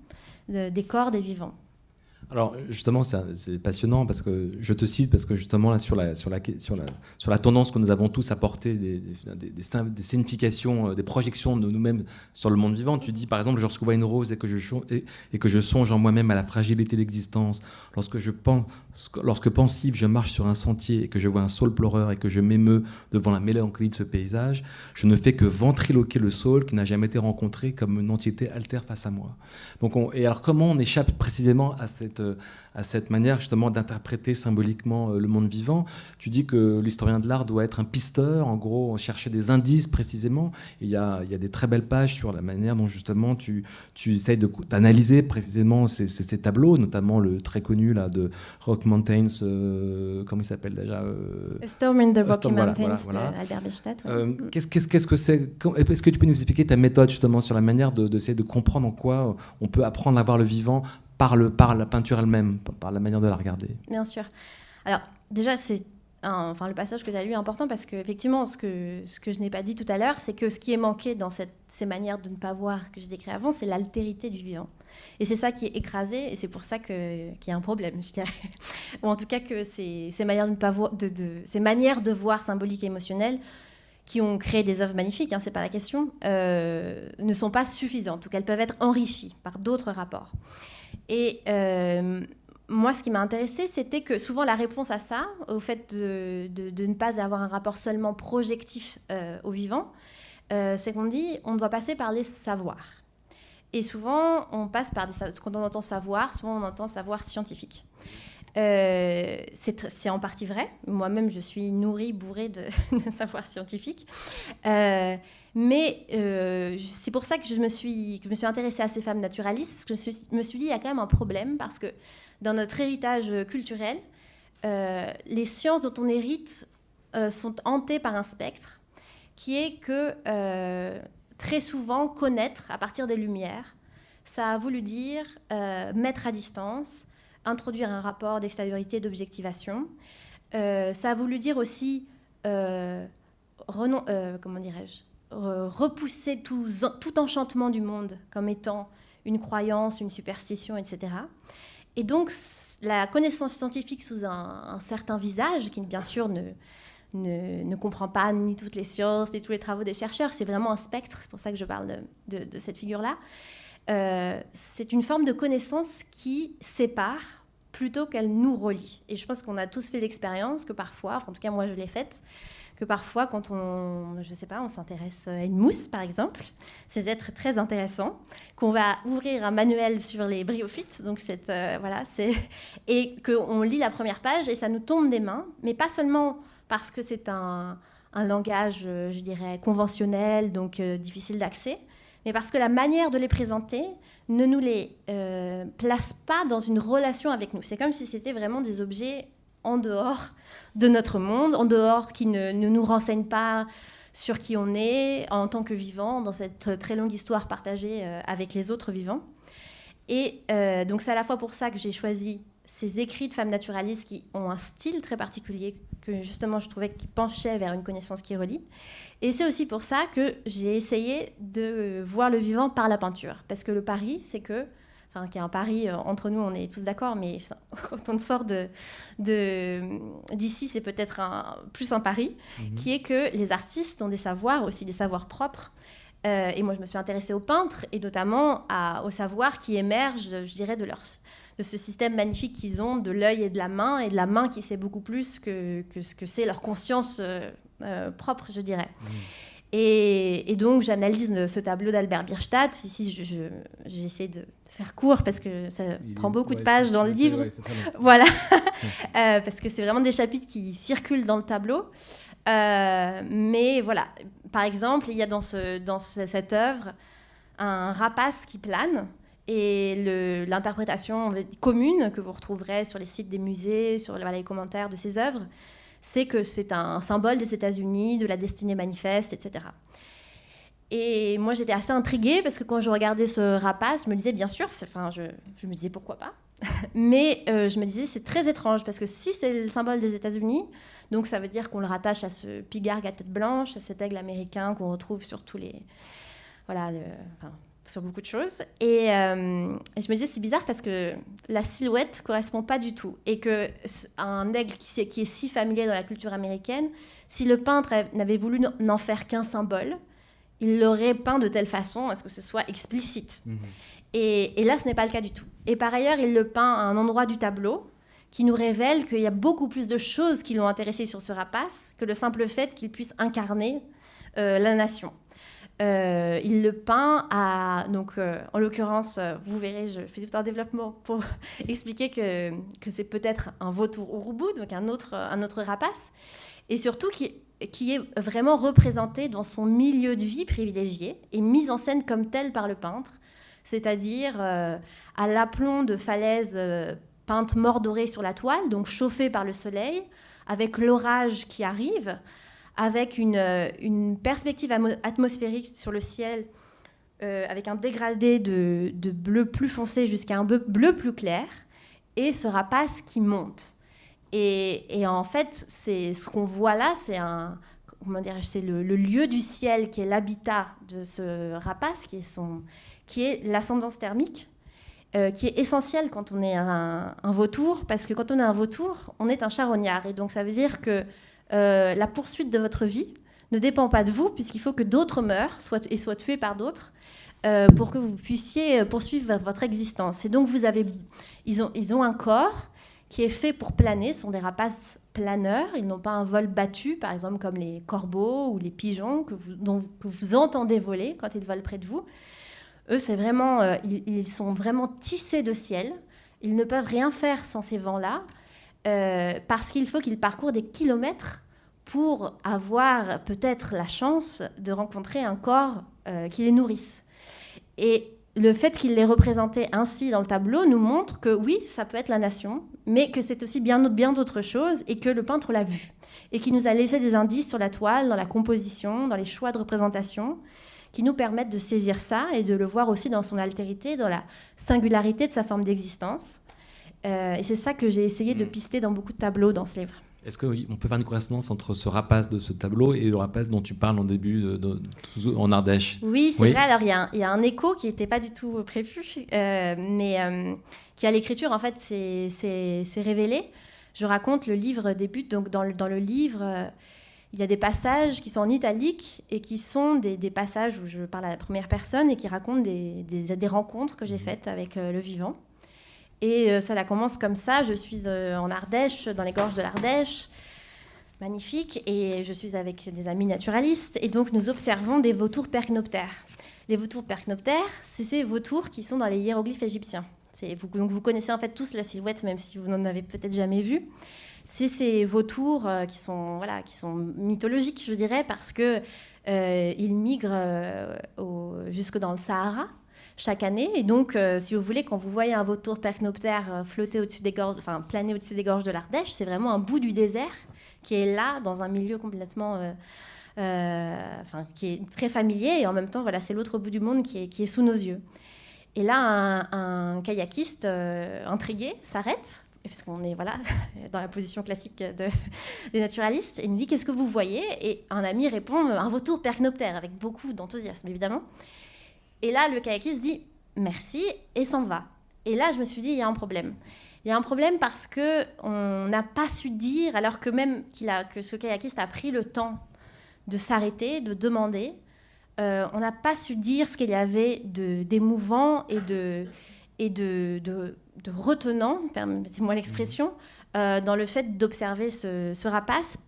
des corps des vivants. Alors justement, c'est passionnant parce que je te cite parce que justement là sur la sur la sur la tendance que nous avons tous apporté des, des, significations, euh, des projections de nous-mêmes sur le monde vivant. Tu dis par exemple, lorsque je vois une rose et que je et, que je songe en moi-même à la fragilité de l'existence, lorsque je pense lorsque pensif je marche sur un sentier et que je vois un saule pleureur et que je m'émeus devant la mélancolie de ce paysage, je ne fais que ventriloquer le saule qui n'a jamais été rencontré comme une entité altère face à moi. Donc on, et alors comment on échappe précisément à cette euh, à cette manière justement d'interpréter symboliquement euh, le monde vivant. Tu dis que l'historien de l'art doit être un pisteur, en gros, chercher des indices précisément. il y a, des très belles pages sur la manière dont justement tu, tu essayes d'analyser précisément ces, tableaux, notamment le très connu là, de Rock Mountains, euh, comment il s'appelle déjà A Storm in the Rocky Mountains d'Albert Qu'est-ce que c'est Est-ce que tu peux nous expliquer ta méthode justement sur la manière d'essayer de, de comprendre en quoi on peut apprendre à voir le vivant par, le, par la peinture elle-même, par la manière de la regarder. Bien sûr. Alors, déjà, c'est enfin, le passage que tu as lu est important parce qu'effectivement, ce que, ce que je n'ai pas dit tout à l'heure, c'est que ce qui est manqué dans cette, ces manières de ne pas voir que j'ai décrit avant, c'est l'altérité du vivant. Et c'est ça qui est écrasé, et c'est pour ça qu'il y a un problème, je dirais. <laughs> Ou en tout cas que ces, ces manières, de ne pas voir, de, ces manières de voir symboliques et émotionnelles, qui ont créé des œuvres magnifiques, hein, c'est pas la question, euh, ne sont pas suffisantes, en tout cas elles peuvent être enrichies par d'autres rapports. Et euh, moi, ce qui m'a intéressé, c'était que souvent la réponse à ça, au fait de, ne pas avoir un rapport seulement projectif euh, au vivant, euh, c'est qu'on dit on doit passer par les savoirs. Et souvent, on passe par des quand on entend savoir, souvent on entend savoir scientifique. c'est en partie vrai. Moi-même, je suis nourrie, bourrée de, <laughs> de savoir scientifique. Mais euh, c'est pour ça que je me, suis, que je me suis intéressée à ces femmes naturalistes, parce que je me suis dit, il y a quand même un problème, parce que dans notre héritage culturel, euh, les sciences dont on hérite euh, sont hantées par un spectre, qui est que très souvent, connaître à partir des lumières, ça a voulu dire mettre à distance, introduire un rapport d'extériorité, d'objectivation. ça a voulu dire aussi, comment dirais-je, repousser tout, enchantement du monde comme étant une croyance, une superstition, etc. Et donc la connaissance scientifique sous un, certain visage, qui bien sûr ne, ne, comprend pas ni toutes les sciences, ni tous les travaux des chercheurs, c'est vraiment un spectre, c'est pour ça que je parle de, de, cette figure-là, euh, c'est une forme de connaissance qui sépare plutôt qu'elle nous relie. Et je pense qu'on a tous fait l'expérience que parfois, en tout cas moi je l'ai faite, que parfois, quand on, je sais pas, on s'intéresse à une mousse, par exemple, ces êtres très intéressants, qu'on va ouvrir un manuel sur les bryophytes, donc c'est euh, voilà, c'est et qu'on lit la première page et ça nous tombe des mains, mais pas seulement parce que c'est un, un, langage, euh, je dirais, conventionnel, donc euh, difficile d'accès, mais parce que la manière de les présenter ne nous les place pas dans une relation avec nous. C'est comme si c'était vraiment des objets en dehors de notre monde, en dehors, qui ne, nous renseigne pas sur qui on est en tant que vivant dans cette très longue histoire partagée euh, avec les autres vivants. Et euh, donc c'est à la fois pour ça que j'ai choisi ces écrits de femmes naturalistes qui ont un style très particulier que justement je trouvais qui penchait vers une connaissance qui relie. Et c'est aussi pour ça que j'ai essayé de voir le vivant par la peinture. Parce que le pari, c'est que enfin, qui est un pari euh, entre nous, on est tous d'accord, mais <laughs> quand on sort de, d'ici, c'est peut-être un, plus un pari, mhm. qui est que les artistes ont des savoirs, aussi des savoirs propres. Euh, et moi, je me suis intéressée aux peintres et notamment à, aux savoirs qui émergent, je dirais, de, leur, de ce système magnifique qu'ils ont de l'œil et de la main, et de la main qui sait beaucoup plus que, que ce que c'est leur conscience euh, propre, je dirais. Mhm. Et, donc, j'analyse ce tableau d'Albert Bierstadt. Ici, j'essaie de faire court parce que ça prend beaucoup de pages dans le livre. <laughs> voilà, <laughs> euh, parce que c'est vraiment des chapitres qui circulent dans le tableau. Euh, mais voilà, par exemple, il y a dans, ce, dans cette œuvre un rapace qui plane. Et l'interprétation commune que vous retrouverez sur les sites des musées, sur les commentaires de ces œuvres, c'est que c'est un symbole des États-Unis, de la destinée manifeste, etc. Et moi, j'étais assez intriguée parce que quand je regardais ce rapace, je me disais, bien sûr, enfin, je, je, me disais pourquoi pas? <laughs> Mais euh, je me disais, c'est très étrange parce que si c'est le symbole des États-Unis, donc ça veut dire qu'on le rattache à ce pigargue à tête blanche, à cet aigle américain qu'on retrouve sur tous les. Voilà, enfin, sur beaucoup de choses. Et, euh, et je me disais, c'est bizarre parce que la silhouette correspond pas du tout. Et que un aigle qui, est, qui est si familier dans la culture américaine, si le peintre n'avait voulu n'en faire qu'un symbole, il l'aurait peint de telle façon à ce que ce soit explicite. Mhm. Et, là, ce n'est pas le cas du tout. Et par ailleurs, il le peint à un endroit du tableau qui nous révèle qu'il y a beaucoup plus de choses qui l'ont intéressé sur ce rapace que le simple fait qu'il puisse incarner euh, la nation. Euh, il le peint à, donc euh, en l'occurrence, vous verrez, je fais tout un développement pour <laughs> expliquer que, que c'est peut-être un vautour urubu, donc un autre, un autre rapace, et surtout qui qui est vraiment représenté dans son milieu de vie privilégié et mise en scène comme tel par le peintre, c'est-à-dire euh, à l'aplomb de falaises euh, peintes mordorées sur la toile, donc chauffées par le soleil, avec l'orage qui arrive, avec une, euh, perspective atmosphérique sur le ciel, avec un dégradé de, bleu plus foncé jusqu'à un bleu plus clair, et ce rapace qui monte. Et, en fait, c'est ce qu'on voit là, c'est le, lieu du ciel qui est l'habitat de ce rapace, qui est son, l'ascendance thermique, euh, qui est essentiel quand on est un, vautour, parce que quand on est un vautour, on est un charognard, et donc ça veut dire que euh, la poursuite de votre vie ne dépend pas de vous, puisqu'il faut que d'autres meurent et soient tués par d'autres. Euh, pour que vous puissiez poursuivre votre existence. Et donc, vous avez, ils, ont, ils ont un corps qui est fait pour planer, sont des rapaces planeurs. Ils n'ont pas un vol battu, par exemple comme les corbeaux ou les pigeons que vous, entendez voler quand ils volent près de vous. Eux, c'est vraiment, euh, ils, sont vraiment tissés de ciel. Ils ne peuvent rien faire sans ces vents-là, euh, parce qu'il faut qu'ils parcourent des kilomètres pour avoir peut-être la chance de rencontrer un corps euh, qui les nourrisse. Et le fait qu'il l'ait représenté ainsi dans le tableau nous montre que oui, ça peut être la nation, mais que c'est aussi bien, bien d'autres choses et que le peintre l'a vu et qui nous a laissé des indices sur la toile, dans la composition, dans les choix de représentation, qui nous permettent de saisir ça et de le voir aussi dans son altérité, dans la singularité de sa forme d'existence. Euh, et c'est ça que j'ai essayé de mm. pister dans beaucoup de tableaux dans ce livre. Est-ce qu'on peut faire une correspondance entre ce rapace de ce tableau et le rapace dont tu parles en début de, en Ardèche? Oui, c'est vrai. Alors, il y, a un écho qui n'était pas du tout prévu, euh, mais euh, qui à l'écriture, en fait, c'est révélé. Je raconte, le livre débute, donc dans le, dans le livre, euh, il y a des passages qui sont en italique et qui sont des, des, passages où je parle à la première personne et qui racontent des, des, des rencontres que j'ai mmh. faites avec le vivant. Et euh, ça commence comme ça. Je suis euh, en Ardèche, dans les gorges de l'Ardèche. Magnifique. Et je suis avec des amis naturalistes. Et donc, nous observons des vautours percnoptères. Les vautours percnoptères, c'est ces vautours qui sont dans les hiéroglyphes égyptiens. Vous, donc vous connaissez en fait tous la silhouette, même si vous n'en avez peut-être jamais vu. C'est ces vautours euh, qui, sont, voilà, qui sont mythologiques, je dirais, parce qu'ils ils migrent jusque dans le Sahara chaque année. Et donc, euh, si vous voulez, quand vous voyez un vautour percnoptère euh, flotter au-dessus des gorges, enfin planer au-dessus des gorges de l'Ardèche, c'est vraiment un bout du désert qui est là, dans un milieu complètement, euh, enfin, qui est très familier. Et en même temps, voilà, c'est l'autre bout du monde qui est, sous nos yeux. Et là, un, kayakiste intrigué s'arrête parce qu'on est voilà <laughs> dans la position classique de, des naturalistes, et il nous dit qu'est-ce que vous voyez? Et un ami répond un vautour percnoptère avec beaucoup d'enthousiasme évidemment. Et là, le kayakiste dit merci et s'en va. Et là, je me suis dit, il y a un problème. Il y a un problème parce que on n'a pas su dire, alors que même qu'il a, que ce kayakiste a pris le temps de s'arrêter, de demander, euh, on n'a pas su dire ce qu'il y avait d'émouvant et de, et de, de, retenant, permettez-moi l'expression, euh, dans le fait d'observer ce, ce, rapace.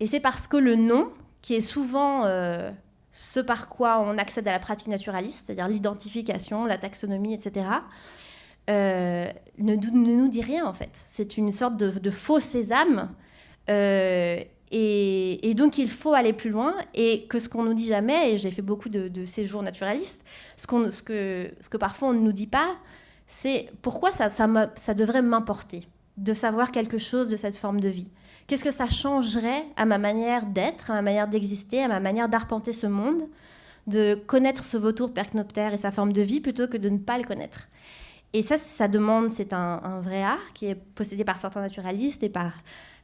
Et c'est parce que le nom, qui est souvent euh, ce par quoi on accède à la pratique naturaliste, c'est-à-dire l'identification, la taxonomie, etc., euh, ne, nous dit rien en fait. C'est une sorte de, faux sésame. Euh, et, donc il faut aller plus loin et que ce qu'on nous dit jamais, et j'ai fait beaucoup de, séjours naturalistes, ce, que, parfois on ne nous dit pas, c'est pourquoi ça, ça devrait m'importer de savoir quelque chose de cette forme de vie. Qu'est-ce que ça changerait à ma manière d'être, à ma manière d'exister, à ma manière d'arpenter ce monde, de connaître ce vautour percnoptère et sa forme de vie plutôt que de ne pas le connaître? Et ça, ça demande, c'est un, vrai art qui est possédé par certains naturalistes et par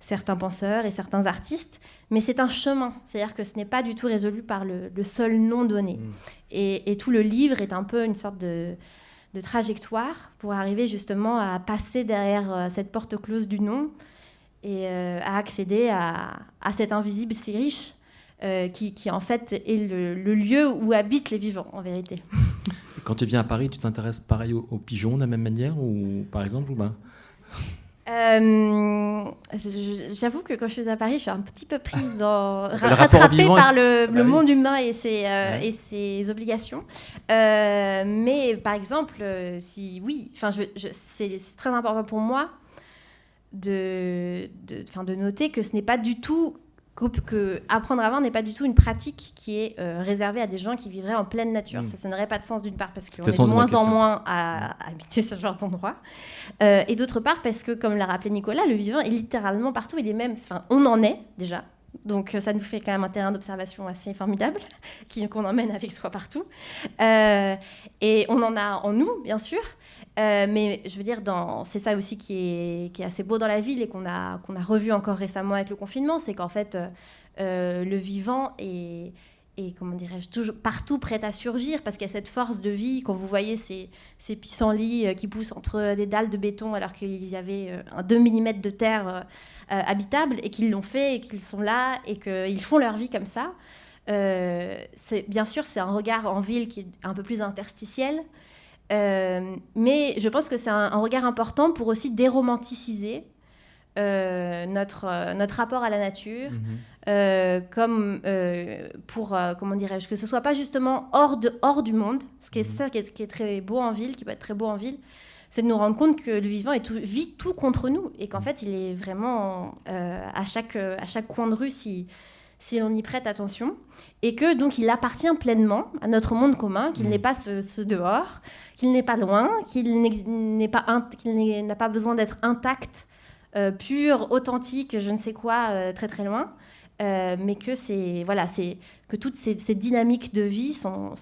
certains penseurs et certains artistes, mais c'est un chemin, c'est-à-dire que ce n'est pas du tout résolu par le, seul nom donné. Mm. Et, tout le livre est un peu une sorte de, trajectoire pour arriver justement à passer derrière euh, cette porte close du nom et euh, à accéder à, cet invisible si riche euh, qui, en fait est le, le lieu où habitent les vivants en vérité. Quand tu viens à Paris, tu t'intéresses pareil aux, pigeons de la même manière, ou par exemple, ou ben? J'avoue que quand je suis à Paris, je suis un petit peu prise <laughs> dans rattrapée par le, bah monde humain et ses, euh, et ses obligations. Euh, mais par exemple, si oui, enfin, c'est très important pour moi de, de, de noter que ce n'est pas du tout que apprendre à voir n'est pas du tout une pratique qui est euh, réservée à des gens qui vivraient en pleine nature. Hmm. Ça, ça n'aurait pas de sens d'une part parce qu'on est de moins en moins à, habiter ce genre d'endroit, euh, et d'autre part parce que, comme l'a rappelé Nicolas, le vivant est littéralement partout. Il est même, enfin, on en est déjà. Donc ça nous fait quand même un terrain d'observation assez formidable <laughs> qu'on emmène avec soi partout. Euh, et on en a en nous, bien sûr. Euh, mais je veux dire, c'est ça aussi qui est, assez beau dans la ville et qu'on a, revu encore récemment avec le confinement, c'est qu'en fait, euh, le vivant est, comment dirais-je, toujours partout prêt à surgir parce qu'il y a cette force de vie. Quand vous voyez ces, ces pissenlits euh, qui poussent entre des dalles de béton alors qu'il y avait un 2 mm de terre habitable et qu'ils l'ont fait et qu'ils sont là et qu'ils font leur vie comme ça, bien sûr, c'est un regard en ville qui est un peu plus interstitiel. Euh, mais je pense que c'est un, regard important pour aussi déromanticiser euh, notre, euh, notre rapport à la nature, mhm. comme pour, comment dirais-je, que ce soit pas justement hors, de, hors du monde, ce qui est mhm. ça qui est, très beau en ville, qui peut être très beau en ville, c'est de nous rendre compte que le vivant est tout, vit tout contre nous et qu'en mhm. fait il est vraiment à, chaque, à chaque coin de rue si si l'on y prête attention, et que donc il appartient pleinement à notre monde commun, qu'il n'est pas ce, dehors, qu'il n'est pas loin, qu'il n'est pas qu'il n'a pas besoin d'être intact, euh, pur, authentique, je ne sais quoi, euh, très très loin, euh, mais que c'est voilà, c'est toutes ces, dynamiques de vie sont,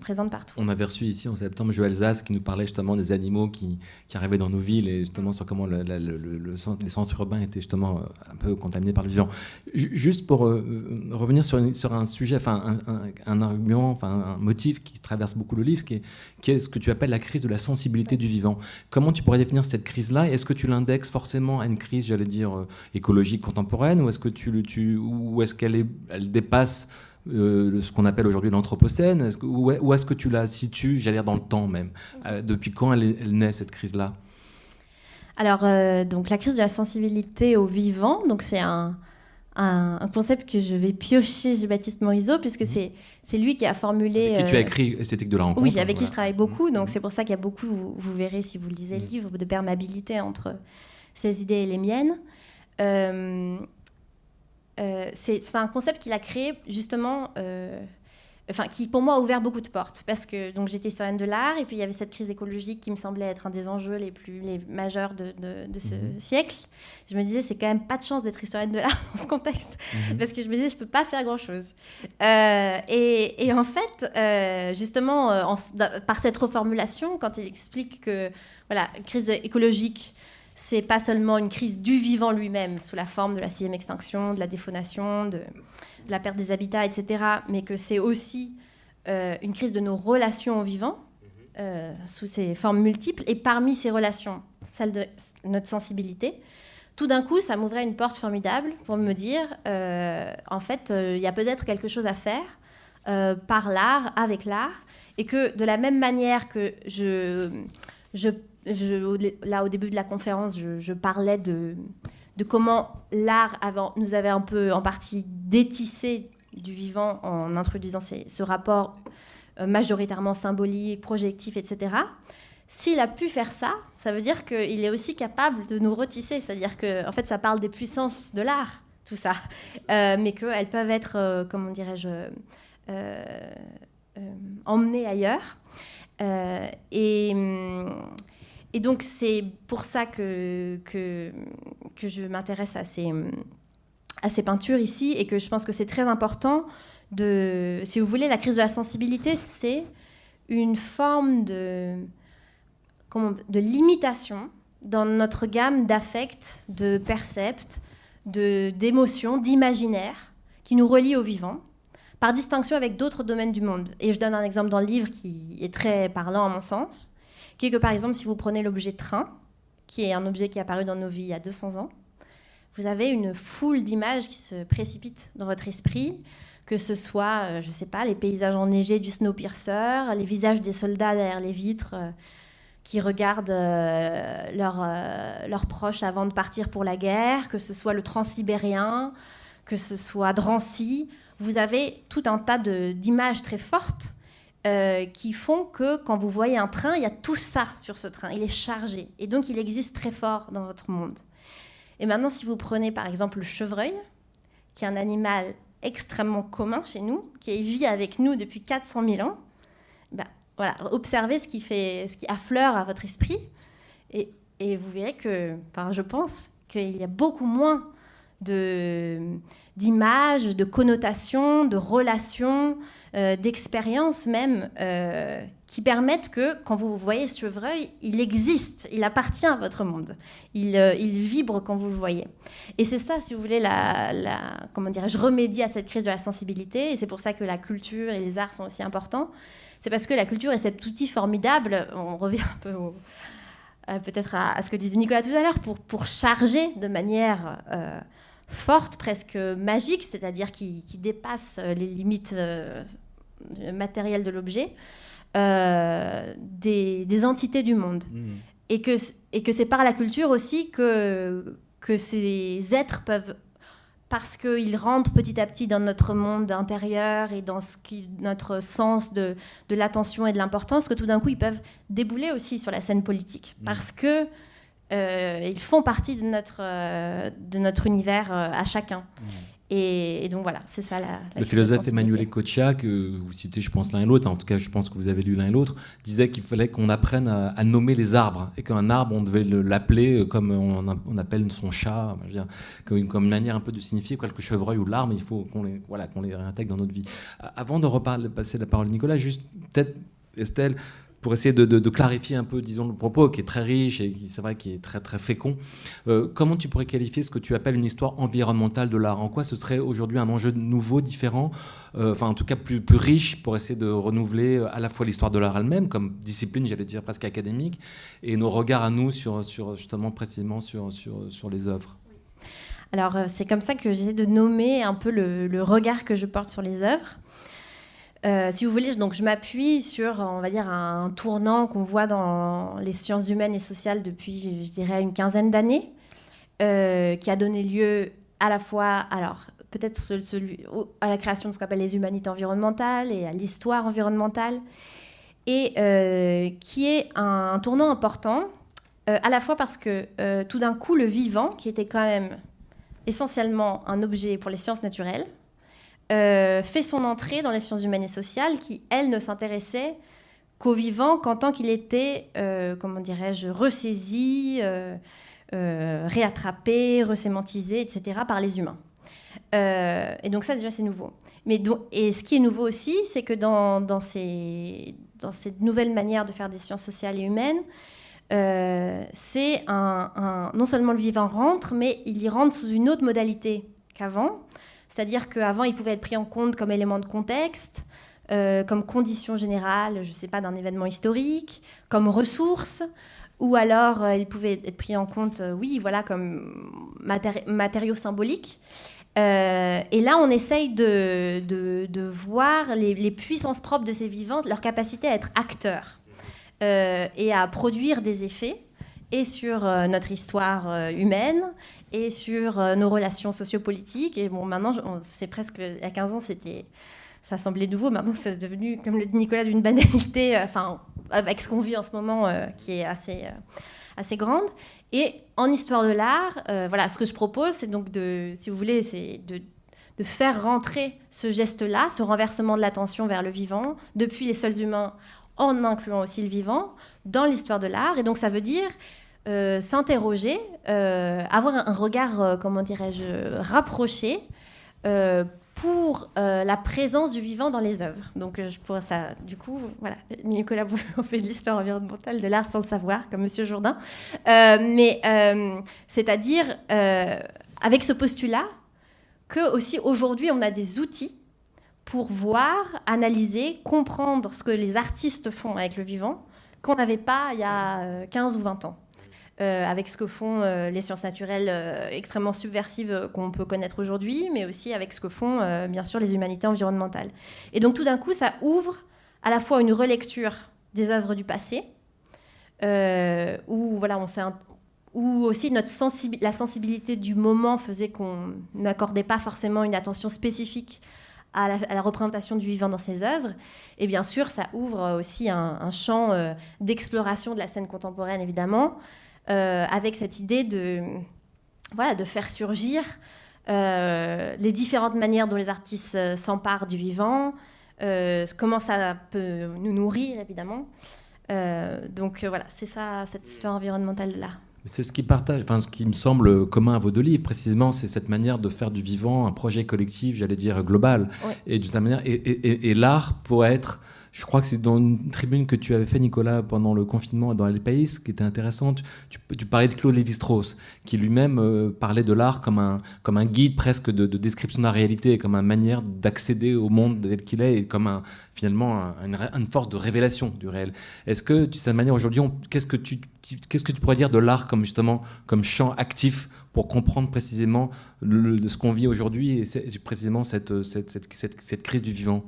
présentes partout. On avait reçu ici en septembre Joël Zaz qui nous parlait justement des animaux qui, arrivaient dans nos villes et justement sur comment les centres urbains étaient justement euh, un peu contaminés par le vivant. Juste pour euh, revenir sur, un sujet, enfin un, argument, enfin un motif qui traverse beaucoup le livre, qui est, ce que tu appelles la crise de la sensibilité du vivant. Comment tu pourrais définir cette crise-là? Est-ce que tu l'indexes forcément à une crise, j'allais dire, euh, écologique contemporaine ou est-ce que tu, est-ce qu'elle elle dépasse euh, ce qu'on appelle aujourd'hui l'anthropocène est Où est-ce que tu la situes, j'allais dire dans le temps même euh, Depuis quand elle, naît, cette crise-là? Alors, euh, donc la crise de la sensibilité au vivant, donc c'est un, un, concept que je vais piocher chez Baptiste Morisot, puisque mhm. c'est, lui qui a formulé... Avec qui tu as écrit Esthétique de la rencontre. Oui, avec qui je travaille beaucoup, donc mhm. c'est pour ça qu'il y a beaucoup, vous, verrez si vous lisez le mhm. livre, de perméabilité entre ses idées et les miennes. Euh, c'est un concept qu'il a créé justement, euh, enfin qui pour moi a ouvert beaucoup de portes parce que donc j'étais historienne de l'art et puis il y avait cette crise écologique qui me semblait être un des enjeux les plus les majeurs de, de, ce mhm. siècle. Je me disais c'est quand même pas de chance d'être historienne de l'art dans ce contexte mhm. parce que je me disais je peux pas faire grand chose. Euh, et, et, en fait justement par cette reformulation quand il explique que voilà crise écologique c'est pas seulement une crise du vivant lui-même, sous la forme de la sixième extinction, de la défaunation, de, la perte des habitats, etc., mais que c'est aussi euh, une crise de nos relations au vivant, euh, sous ses formes multiples, et parmi ces relations, celle de notre sensibilité. Tout d'un coup, ça m'ouvrait une porte formidable pour me dire, euh, en fait, il y a peut-être quelque chose à faire par l'art, avec l'art, et que de la même manière que je, je là, au début de la conférence, je, parlais de, comment l'art nous avait un peu, en partie, détissé du vivant en introduisant ce rapport majoritairement symbolique, projectif, etc. S'il a pu faire ça, ça veut dire qu'il est aussi capable de nous retisser. C'est-à-dire que, en fait, ça parle des puissances de l'art, tout ça, mais qu'elles peuvent être, comment dirais-je, emmenées ailleurs. et et donc c'est pour ça que, que, je m'intéresse à ces, à ces peintures ici et que je pense que c'est très important de, si vous voulez, la crise de la sensibilité, c'est une forme de, de limitation dans notre gamme d'affects, de percepts, d'émotions, d'imaginaires qui nous relient au vivant, par distinction avec d'autres domaines du monde. Et je donne un exemple dans le livre qui est très parlant à mon sens qui est que par exemple, si vous prenez l'objet train, qui est un objet qui est apparu dans nos vies il y a 200 ans, vous avez une foule d'images qui se précipitent dans votre esprit, que ce soit, euh, je ne sais pas, les paysages enneigés du Snowpiercer, les visages des soldats derrière les vitres euh, qui regardent euh, leurs proches avant de partir pour la guerre, que ce soit le transsibérien, que ce soit Drancy. Vous avez tout un tas d'images très fortes euh, qui font que quand vous voyez un train, il y a tout ça sur ce train. Il est chargé. Et donc, il existe très fort dans votre monde. Et maintenant, si vous prenez par exemple le chevreuil, qui est un animal extrêmement commun chez nous, qui vit avec nous depuis 400 000 ans, ben, voilà, observez ce qui, fait, ce qui affleure à votre esprit. Et, vous verrez que, je pense qu'il y a beaucoup moins d'images, de, connotations, de relations, euh, d'expériences même, euh, qui permettent que quand vous voyez ce chevreuil, il existe, il appartient à votre monde, il, euh, il vibre quand vous le voyez. Et c'est ça, si vous voulez, la, comment dirais-je, remédier à cette crise de la sensibilité, et c'est pour ça que la culture et les arts sont aussi importants. C'est parce que la culture est cet outil formidable, on revient un peu peut-être à, ce que disait Nicolas tout à l'heure, pour charger de manière forte, presque magique, c'est-à-dire qui, dépasse euh, les limites euh, matérielles de l'objet, euh, des, entités du monde. Mmh. Et que, et que c'est par la culture aussi que, que ces êtres peuvent, parce qu'ils rentrent petit à petit dans notre monde intérieur et dans ce qui, notre sens de, de l'attention et de l'importance, que tout d'un coup ils peuvent débouler aussi sur la scène politique. Mmh. Parce que euh, ils font partie de notre, euh, de notre univers euh, à chacun. Mmh. Et, donc voilà, c'est ça la, Le philosophe Emmanuel Ecochia, que vous citez, je pense, l'un et l'autre, en tout cas, je pense que vous avez lu l'un et l'autre, disait qu'il fallait qu'on apprenne à, nommer les arbres et qu'un arbre, on devait l'appeler comme on, appelle son chat, comme, comme, une manière un peu de signifier quoi, que le chevreuil ou l'arbre, il faut qu'on les, voilà, qu'on les réintègre dans notre vie. Avant de reparler, passer la parole à Nicolas, juste peut-être, Estelle, pour essayer de, clarifier un peu, disons, le propos qui est très riche et qui, c'est vrai, qui est très très fécond. Euh, comment tu pourrais qualifier ce que tu appelles une histoire environnementale de l'art? En quoi ce serait aujourd'hui un enjeu nouveau, différent, euh, enfin en tout cas plus, plus riche pour essayer de renouveler euh, à la fois l'histoire de l'art elle-même comme discipline, j'allais dire presque académique, et nos regards à nous sur, sur justement précisément sur, sur, sur les œuvres? Alors c'est comme ça que j'essaie de nommer un peu le, le, regard que je porte sur les œuvres. Euh, si vous voulez, donc je m'appuie sur, on va dire, un tournant qu'on voit dans les sciences humaines et sociales depuis, je dirais, une quinzaine d'années, euh, qui a donné lieu à la fois, alors peut-être à la création de ce qu'on appelle les humanités environnementales et à l'histoire environnementale, et euh, qui est un, tournant important, à la fois parce que tout d'un coup, le vivant, qui était quand même essentiellement un objet pour les sciences naturelles, euh, fait son entrée dans les sciences humaines et sociales, qui, elle, ne s'intéressait qu'au vivant qu'en tant qu'il était, euh, comment dirais-je, ressaisi, euh, réattrapé, resémantisé, etc., par les humains. et donc ça, déjà, c'est nouveau. Mais et ce qui est nouveau aussi, c'est que dans, dans, ces, dans cette nouvelle manière de faire des sciences sociales et humaines, c'est un, non seulement le vivant rentre, mais il y rentre sous une autre modalité qu'avant. C'est-à-dire qu'avant, il pouvait être pris en compte comme élément de contexte, euh, comme condition générale, je ne sais pas, d'un événement historique, comme ressource, ou alors euh, il pouvait être pris en compte, euh, oui, voilà, comme matériau symbolique. et là, on essaye de, de, voir les, les, puissances propres de ces vivants, leur capacité à être acteurs et à produire des effets, et sur notre histoire humaine, et sur nos relations sociopolitiques. Et bon, maintenant, c'est presque, il y a 15 ans, c'était ça semblait nouveau. Maintenant, c'est devenu, comme le dit Nicolas, d'une banalité, enfin, avec ce qu'on vit en ce moment, qui est assez, assez grande. Et en histoire de l'art, voilà, ce que je propose, c'est donc de, si vous voulez, c'est de de faire rentrer ce geste-là, ce renversement de l'attention vers le vivant, depuis les seuls humains, en incluant aussi le vivant, dans l'histoire de l'art. Et donc ça veut dire euh, s'interroger, euh, avoir un, regard, euh, comment dirais-je, rapproché pour la présence du vivant dans les œuvres. Donc je pourrais ça, du coup, voilà, Nicolas on <laughs> fait l'histoire environnementale de l'art sans le savoir, comme Monsieur Jourdain. mais c'est-à-dire, avec ce postulat, que aussi aujourd'hui on a des outils pour voir, analyser, comprendre ce que les artistes font avec le vivant qu'on n'avait pas il y a 15 euh, ou 20 ans. Euh, avec ce que font euh, les sciences naturelles extrêmement subversives qu'on peut connaître aujourd'hui, mais aussi avec ce que font bien sûr les humanités environnementales. Et donc tout d'un coup, ça ouvre à la fois une relecture des œuvres du passé, où voilà, on aussi notre la sensibilité du moment faisait qu'on n'accordait pas forcément une attention spécifique à la, représentation du vivant dans ses œuvres. Et bien sûr, ça ouvre aussi un, champ euh, d'exploration de la scène contemporaine, évidemment, euh, avec cette idée de, voilà, de faire surgir euh, les différentes manières dont les artistes s'emparent du vivant, comment ça peut nous nourrir, évidemment. donc voilà, c'est ça, cette histoire environnementale-là. C'est ce qui partage, enfin ce qui me semble commun à vos deux livres, précisément, c'est cette manière de faire du vivant un projet collectif, j'allais dire global, et d'une manière, et, et l'art pourrait être je crois que c'est dans une tribune que tu avais fait, Nicolas, pendant le confinement dans les pays, qui était intéressante. Tu, parlais de Claude Lévi-Strauss, qui lui-même euh, parlait de l'art comme un, guide presque de, description de la réalité, comme une manière d'accéder au monde tel qu'il est, et comme finalement une, force de révélation du réel. Est-ce que, de cette manière, aujourd'hui, qu'est-ce que tu pourrais dire de l'art comme justement comme champ actif pour comprendre précisément ce qu'on vit aujourd'hui et précisément cette crise du vivant?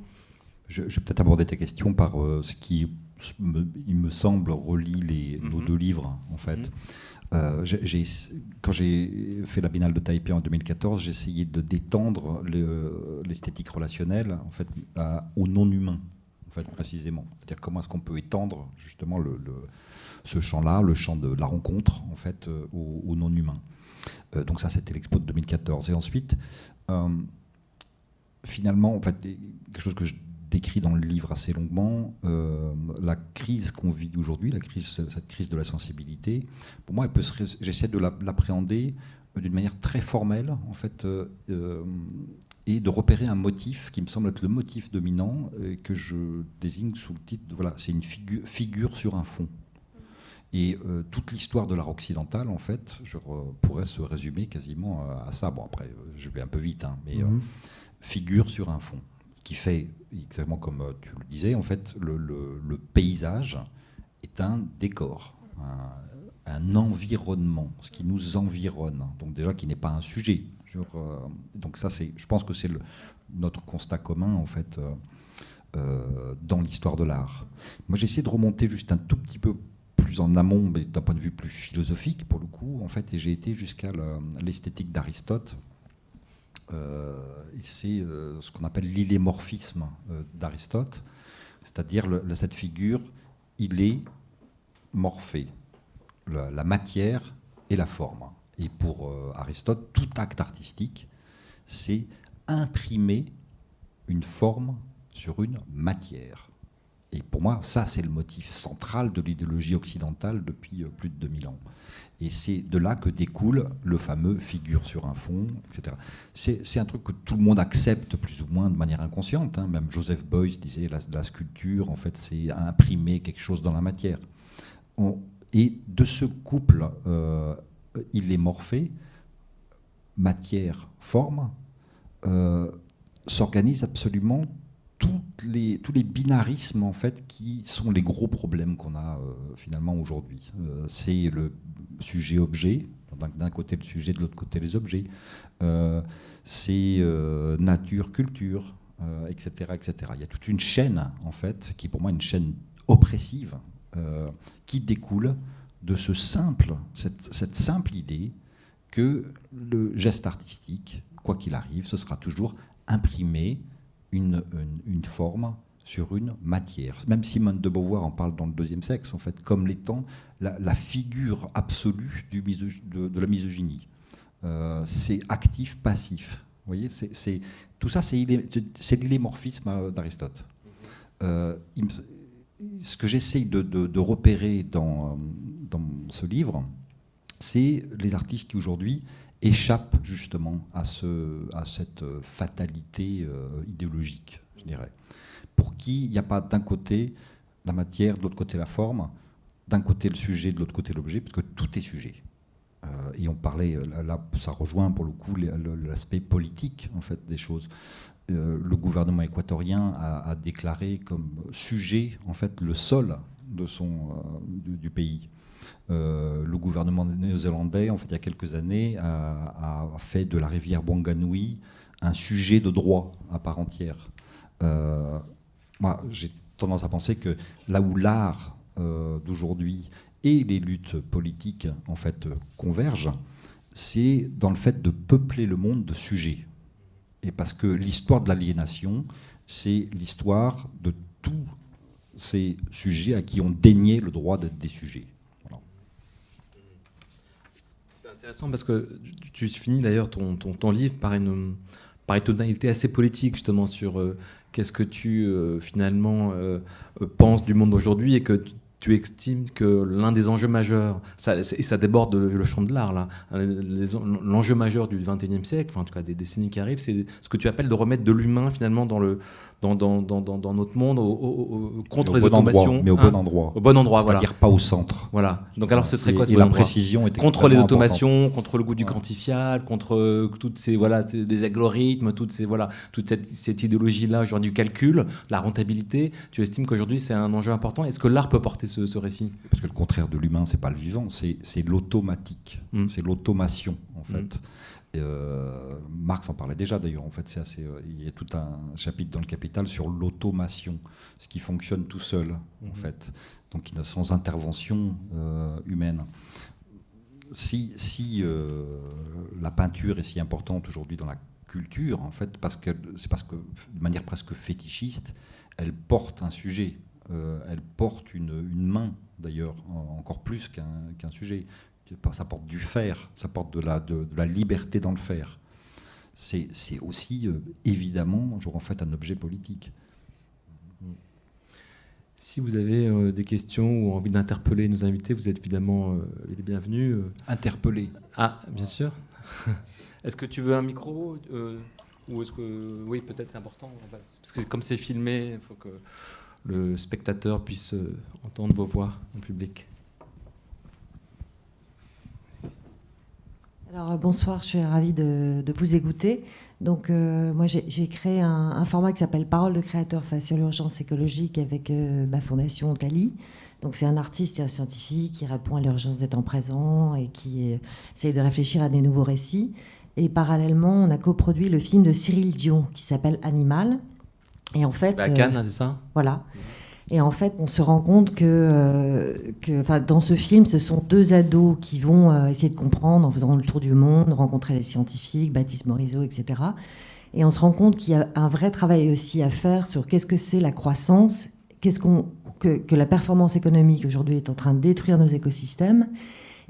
Je, vais peut-être aborder ta question par euh, ce qui, il me semble, relie les, nos mhm. deux livres, en fait. Mhm. Euh, quand j'ai fait la Biennale de Taipei en 2014, j'ai essayé de détendre l'esthétique relationnelle en fait, au non-humain, en fait, précisément. C'est-à-dire comment est-ce qu'on peut étendre justement le, ce champ-là, le champ de la rencontre, en fait, euh, au, non-humain. donc ça, c'était l'expo de 2014. Et ensuite, finalement, en fait, quelque chose que je décrit dans le livre assez longuement, euh, la crise qu'on vit aujourd'hui, la crise, cette crise de la sensibilité, pour moi, j'essaie de l'appréhender d'une manière très formelle, en fait, euh, euh, et de repérer un motif qui me semble être le motif dominant, que je désigne sous le titre, voilà, c'est une figure, figure sur un fond. Et toute l'histoire de l'art occidental, en fait, je pourrais se résumer quasiment à ça. Bon, après, je vais un peu vite, hein, mais mm-hmm. figure sur un fond qui fait, exactement comme euh, tu le disais, en fait, le, paysage est un décor, un, environnement, ce qui nous environne, donc déjà qui n'est pas un sujet. Euh, donc ça, c'est, je pense que c'est notre constat commun, en fait, euh, dans l'histoire de l'art. Moi, j'ai essayé de remonter juste un tout petit peu plus en amont, mais d'un point de vue plus philosophique, pour le coup, en fait, et j'ai été jusqu'à l'esthétique d'Aristote, euh, c'est euh, ce qu'on appelle l'illémorphisme euh, d'Aristote, c'est-à-dire cette figure, il est morphé, la, matière et la forme. Et pour Aristote, tout acte artistique, c'est imprimer une forme sur une matière. Et pour moi, ça, c'est le motif central de l'idéologie occidentale depuis plus de 2000 ans. Et c'est de là que découle le fameux figure sur un fond, etc. C'est un truc que tout le monde accepte plus ou moins de manière inconsciente. Hein. Même Joseph Beuys disait la, la sculpture, en fait, c'est imprimer quelque chose dans la matière. et de ce couple, euh, il est morphé, matière, forme, euh, s'organise absolument toutes les, tous les binarismes en fait qui sont les gros problèmes qu'on a euh, finalement aujourd'hui. c'est le sujet-objet, d'un côté le sujet, de l'autre côté les objets. Euh, c'est euh, nature, culture, etc., euh, etc. Il y a toute une chaîne, en fait, qui pour moi une chaîne oppressive, qui découle de ce simple, cette, simple idée que le geste artistique, quoi qu'il arrive, ce sera toujours imprimer une, forme sur une matière. Même Simone de Beauvoir en parle dans le deuxième sexe, en fait, comme l'étant la, figure absolue de, la misogynie. Euh, c'est actif-passif. Vous voyez, c'est, tout ça, c'est, l'illémorphisme d'Aristote. Euh, ce que j'essaye de, repérer dans, ce livre, c'est les artistes qui aujourd'hui échappent justement à, ce, à cette fatalité euh, idéologique, je dirais. Pour qui il n'y a pas d'un côté la matière, de l'autre côté la forme, d'un côté le sujet, de l'autre côté l'objet, parce que tout est sujet. Euh, et on parlait, là, ça rejoint pour le coup l'aspect politique en fait des choses. Euh, le gouvernement équatorien a, déclaré comme sujet en fait le sol de son, du, pays. le gouvernement néo-zélandais, en fait, il y a quelques années, a, fait de la rivière Wanganui un sujet de droit à part entière. Euh, moi, j'ai tendance à penser que là où l'art euh, d'aujourd'hui et les luttes politiques en fait convergent, c'est dans le fait de peupler le monde de sujets. Et parce que l'histoire de l'aliénation, c'est l'histoire de tous ces sujets à qui on déniait le droit d'être des sujets. C'est intéressant parce que tu finis d'ailleurs ton, ton, livre par une, par une tonalité assez politique justement sur euh, qu'est-ce que tu euh, finalement euh, penses du monde d'aujourd'hui et que tu estimes que l'un des enjeux majeurs, et ça déborde le, champ de l'art, là, l'enjeu majeur du XXIe siècle, enfin, en tout cas des décennies qui arrivent, c'est ce que tu appelles de remettre de l'humain finalement dans le, dans, dans, dans, dans, notre monde contre les automations. mais au bon endroit. Au bon endroit, voilà. C'est-à-dire pas au centre. Voilà. Donc alors ce serait quoi ce et bon la précision est Contre les automations, contre le goût du quantifiable, contre euh, toutes ces voilà, des algorithmes, toutes ces voilà, toute cette, cette idéologie-là aujourd'hui du calcul, la rentabilité. Tu estimes qu'aujourd'hui c'est un enjeu important. Est-ce que l'art peut porter ce, ce, récit? Parce que le contraire de l'humain, c'est pas le vivant, c'est l'automatique, mm. c'est l'automation en fait. Mm. Euh, Marx en parlait déjà d'ailleurs. En fait, c'est assez. Euh, il y a tout un chapitre dans le Capital sur l'automation, ce qui fonctionne tout seul, en mhm. fait, donc sans intervention euh, humaine. Si, si la peinture est si importante aujourd'hui dans la culture, en fait, parce que c'est parce que de manière presque fétichiste, elle porte un sujet, elle porte une, une main d'ailleurs, encore plus qu'un sujet ça porte du faire, ça porte de la, de, la liberté dans le faire. C'est aussi euh, évidemment, en fait, un objet politique. Si vous avez euh, des questions ou envie d'interpeller nos invités, vous êtes évidemment euh, les bienvenus. Interpeller. Ah, bien sûr. <laughs> est-ce que tu veux un micro ou est-ce que oui, peut-être c'est important parce que comme c'est filmé, il faut que le spectateur puisse entendre vos voix en public. Alors euh, bonsoir, je suis ravie de, vous écouter. Donc euh, moi j'ai créé un, format qui s'appelle Parole de créateur face sur l'urgence écologique avec euh, ma fondation Tali. Donc c'est un artiste et un scientifique qui répond à l'urgence d'être en présent et qui essaye de réfléchir à des nouveaux récits. Et parallèlement, on a coproduit le film de Cyril Dion qui s'appelle Animal. Et en fait, bah, Cannes, c'est ça? Voilà. Et en fait, on se rend compte que, euh, dans ce film, ce sont deux ados qui vont euh, essayer de comprendre en faisant le tour du monde, rencontrer les scientifiques, Baptiste Morisot, etc. Et on se rend compte qu'il y a un vrai travail aussi à faire sur qu'est-ce que c'est la croissance, qu'est-ce qu'on, que, que la performance économique aujourd'hui est en train de détruire nos écosystèmes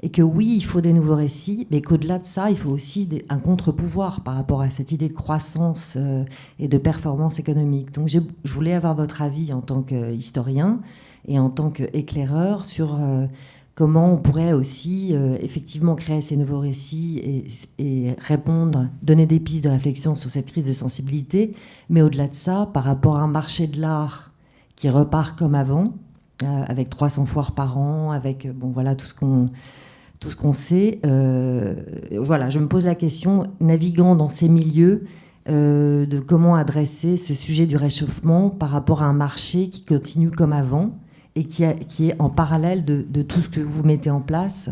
et que oui, il faut des nouveaux récits, mais qu'au-delà de ça, il faut aussi un contre-pouvoir par rapport à cette idée de croissance euh, et de performance économique. Donc je voulais avoir votre avis en tant qu'historien et en tant qu'éclaireur sur euh, comment on pourrait aussi euh, effectivement créer ces nouveaux récits et, et, répondre, donner des pistes de réflexion sur cette crise de sensibilité, mais au-delà de ça, par rapport à un marché de l'art qui repart comme avant, avec 300 foires par an, avec bon voilà tout ce qu'on tout ce qu'on sait. Euh, voilà, je me pose la question, naviguant dans ces milieux, euh, de comment adresser ce sujet du réchauffement par rapport à un marché qui continue comme avant et qui, est en parallèle de, tout ce que vous mettez en place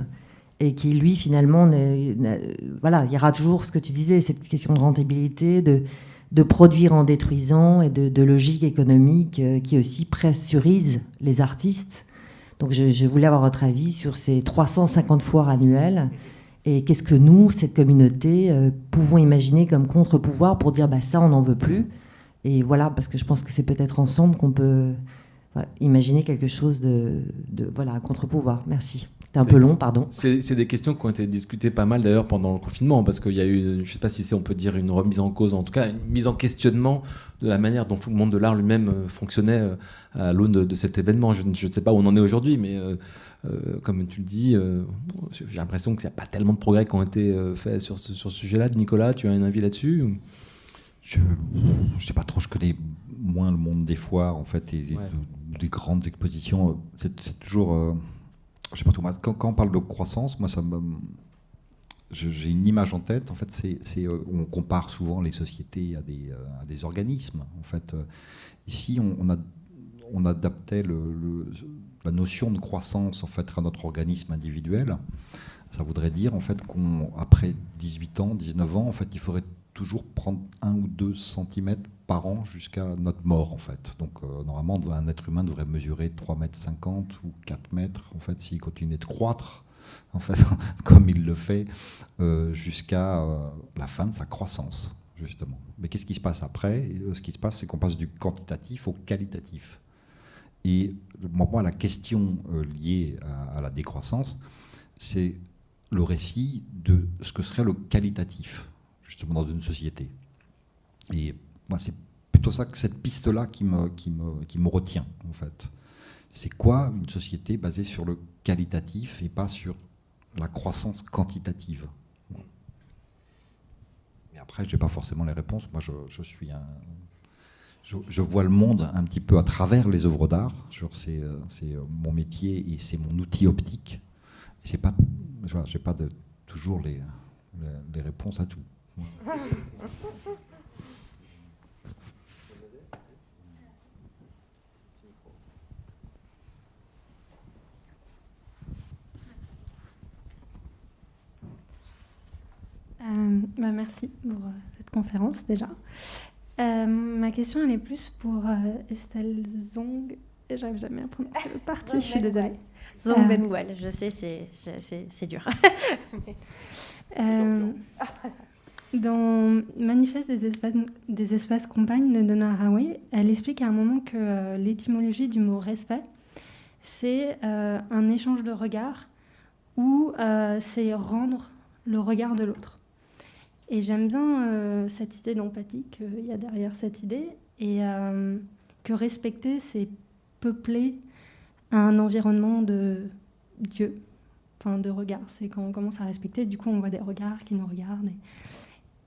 et qui, lui, finalement, voilà, il y aura toujours ce que tu disais, cette question de rentabilité, de, de produire en détruisant et de, de logique économique euh, qui aussi pressurise les artistes donc je, voulais avoir votre avis sur ces 350 foires annuelles Et qu'est-ce que nous, cette communauté, euh, pouvons imaginer comme contre-pouvoir pour dire bah, ça, on n'en veut plus Et voilà, parce que je pense que c'est peut-être ensemble qu'on peut imaginer quelque chose de, de voilà, un contre-pouvoir. Merci. C'est un peu long, pardon. C'est des questions qui ont été discutées pas mal d'ailleurs pendant le confinement, parce qu'il y a eu, je ne sais pas si on peut dire une remise en cause, en tout cas une mise en questionnement de la manière dont le monde de l'art lui-même euh, fonctionnait euh, à l'aune de, cet événement. Je, ne sais pas où on en est aujourd'hui, mais euh, comme tu le dis, j'ai l'impression qu'il n'y a pas tellement de progrès qui ont été faits sur ce, sur ce sujet-là. Nicolas, tu as un avis là-dessus Je ne sais pas trop, je connais moins le monde des foires en fait et des grandes expositions. C'est toujours je sais pas tout, quand, quand, on parle de croissance, moi, ça j'ai une image en tête. En fait, c'est, euh, on compare souvent les sociétés à des, euh, organismes. En fait, euh, ici, on, on adaptait la notion de croissance en fait à notre organisme individuel. Ça voudrait dire en fait qu'après 18 ans, 19 ans, en fait, il faudrait toujours prendre un ou deux centimètres par an jusqu'à notre mort en fait. Donc normalement un être humain devrait mesurer 3 mètres 50 ou 4 mètres en fait s'il continue de croître en fait <laughs> comme il le fait euh, jusqu'à euh, la fin de sa croissance justement. Mais qu'est-ce qui se passe après? Ce qui se passe c'est qu'on passe du quantitatif au qualitatif. Et moi la question liée à, la décroissance c'est le récit de ce que serait le qualitatif justement dans une société. Et moi, c'est plutôt ça, cette piste-là qui me retient, en fait. C'est quoi une société basée sur le qualitatif et pas sur la croissance quantitative Mais après, je n'ai pas forcément les réponses. Moi, je, je suis un, je, vois le monde un petit peu à travers les œuvres d'art. C'est mon métier et c'est mon outil optique. Et c'est pas, toujours les, réponses à tout. <laughs> Euh, bah, merci pour euh, cette conférence déjà. Euh, ma question, elle est plus pour Estelle Zong. J'arrive jamais à prononcer le parti, je suis désolée. Zong Benwell, je sais, c'est dur. <laughs> dans Manifeste des espaces, des espaces compagnes de Donna Haraway, elle explique à un moment que l'étymologie du mot respect, c'est un échange de regards ou c'est rendre le regard de l'autre. Et j'aime bien euh, cette idée d'empathie qu'il y a derrière cette idée, et euh, que respecter, c'est peupler un environnement de Dieu, enfin de regard. C'est quand on commence à respecter, du coup on voit des regards qui nous regardent.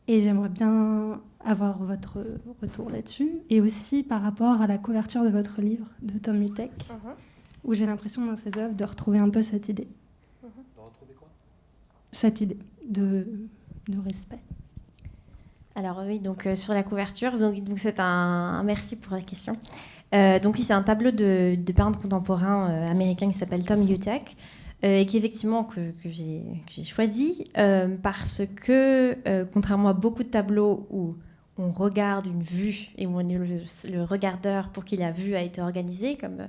Et, j'aimerais bien avoir votre retour là-dessus. Et aussi par rapport à la couverture de votre livre de Tom Utek, uh-huh. où j'ai l'impression dans ses œuvres de retrouver un peu cette idée. Uh-huh. De retrouver quoi? Cette idée de de respect. Alors oui, donc euh, sur la couverture, donc c'est un, merci pour la question. Euh, donc oui, c'est un tableau de, peintre contemporain euh, américain qui s'appelle Tom Utek et qui effectivement que, j'ai choisi parce que contrairement à beaucoup de tableaux où on regarde une vue et où on est le, regardeur pour qui la vue a été organisée, comme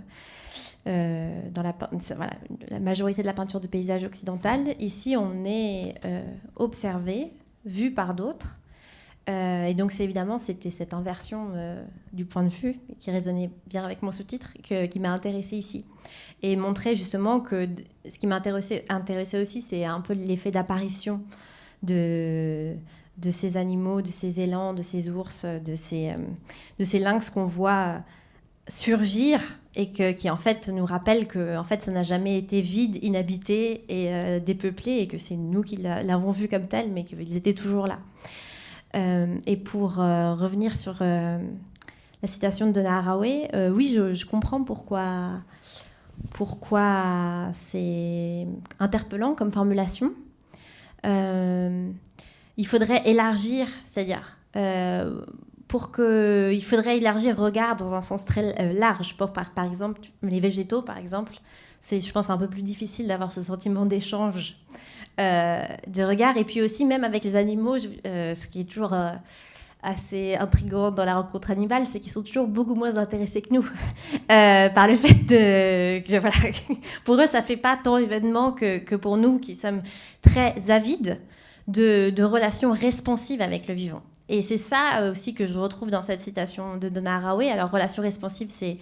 dans la, la, majorité de la peinture de paysage occidentale. Ici, on est observé, vu par d'autres. Euh, et donc, c'est évidemment, c'était cette inversion euh, du point de vue qui résonnait bien avec mon sous-titre qui m'a intéressée ici. Et montrer justement que ce qui m'a intéressé, aussi, c'est un peu l'effet d'apparition de, ces animaux, de ces élans, de ces ours, de ces, euh, lynx qu'on voit surgir et qui en fait nous rappelle que en fait ça n'a jamais été vide, inhabité et dépeuplé et que c'est nous qui l'avons vu comme tel, mais qu'ils étaient toujours là. Euh, et pour euh, revenir sur euh, la citation de Donna Haraway, oui, je, comprends pourquoi, pourquoi c'est interpellant comme formulation. il faudrait élargir, c'est-à-dire pour que, il faudrait élargir regard dans un sens très large. Pour, par exemple, les végétaux, par exemple, c'est, je pense, un peu plus difficile d'avoir ce sentiment d'échange euh, de regard. Et puis aussi, même avec les animaux, euh, ce qui est toujours euh, assez intrigant dans la rencontre animale, c'est qu'ils sont toujours beaucoup moins intéressés que nous <laughs> par le fait de que voilà, <laughs> pour eux ça fait pas tant événement que, que pour nous qui sommes très avides de, de relations responsives avec le vivant. Et c'est ça aussi que je retrouve dans cette citation de Donna Haraway. Alors relation responsive, c'est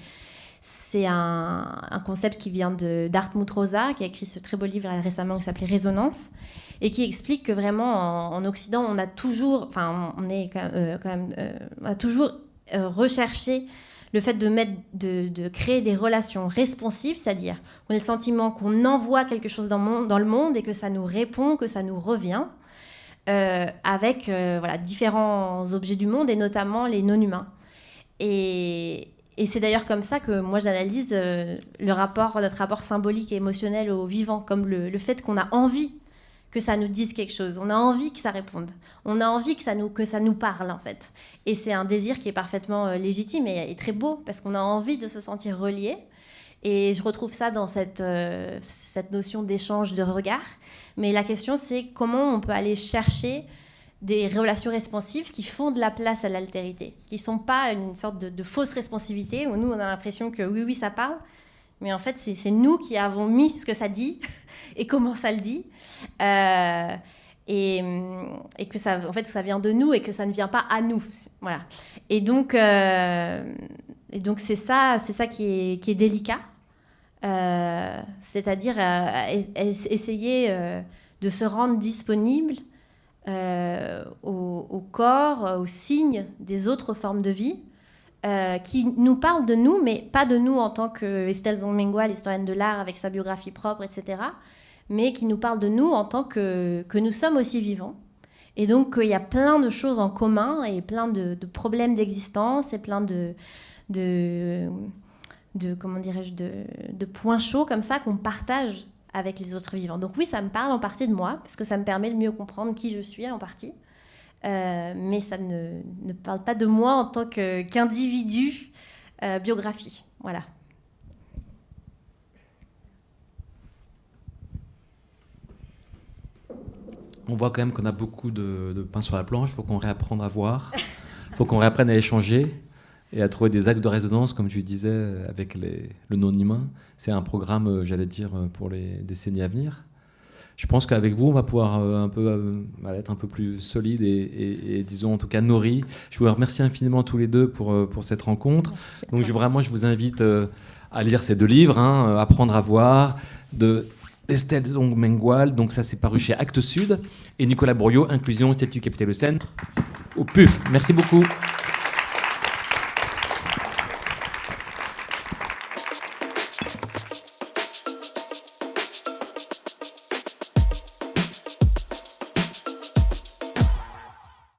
c'est un, un, concept qui vient de d'Artmut Rosa, qui a écrit ce très beau livre récemment qui s'appelait Résonance et qui explique que vraiment en, Occident, on a toujours, enfin, on est quand même, euh, euh, a toujours euh, recherché le fait de, mettre, de, de, créer des relations responsives, c'est-à-dire on a le sentiment qu'on envoie quelque chose dans, dans, le monde et que ça nous répond, que ça nous revient, avec voilà, différents objets du monde et notamment les non-humains. Et, et c'est d'ailleurs comme ça que moi j'analyse rapport, notre rapport symbolique et émotionnel au vivant, comme le, le fait qu'on a envie que ça nous dise quelque chose. On a envie que ça réponde. On a envie que ça nous, que ça nous parle, en fait. Et c'est un désir qui est parfaitement euh, légitime et, très beau, parce qu'on a envie de se sentir relié. Et je retrouve ça dans cette, euh, cette notion d'échange de regard. Mais la question, c'est comment on peut aller chercher des relations responsives qui font de la place à l'altérité, qui ne sont pas une sorte de, fausse responsivité, où nous, on a l'impression que oui, oui, ça parle, mais en fait, c'est nous qui avons mis ce que ça dit <laughs> et comment ça le dit. Euh, et, et, que ça, en fait, ça vient de nous et que ça ne vient pas à nous. Voilà. Et donc, euh, et donc c'est ça, c'est ça qui est, qui est délicat. Euh, c'est-à-dire essayer de se rendre disponible au, au, corps, aux signes des autres formes de vie euh, qui nous parle de nous, mais pas de nous en tant que Estelle Zongmengua, l'historienne de l'art avec sa biographie propre, etc., mais qui nous parle de nous en tant que, que nous sommes aussi vivants. Et donc, il y a plein de choses en commun et plein de, problèmes d'existence et plein de, de, de comment dirais-je, de, de points chauds comme ça qu'on partage avec les autres vivants. Donc oui, ça me parle en partie de moi, parce que ça me permet de mieux comprendre qui je suis en partie. Euh, mais ça ne, ne, parle pas de moi en tant qu'individu euh, biographie. Voilà. On voit quand même qu'on a beaucoup de, de, pain sur la planche. Il faut qu'on réapprenne à voir. Il faut qu'on réapprenne à échanger et à trouver des axes de résonance, comme tu disais, avec les, le non-humain. C'est un programme, euh, j'allais dire, pour les décennies à venir je pense qu'avec vous, on va pouvoir euh, un peu euh, être un peu plus solide et, disons en tout cas nourri. Je vous remercie infiniment tous les deux pour, euh, pour cette rencontre. Donc je, vraiment, je vous invite à lire ces deux livres, hein, Apprendre à voir, de Estelle Zong donc ça c'est paru chez Actes Sud, et Nicolas Bourriot, Inclusion, Statut Capitale Scène, au PUF. Merci beaucoup.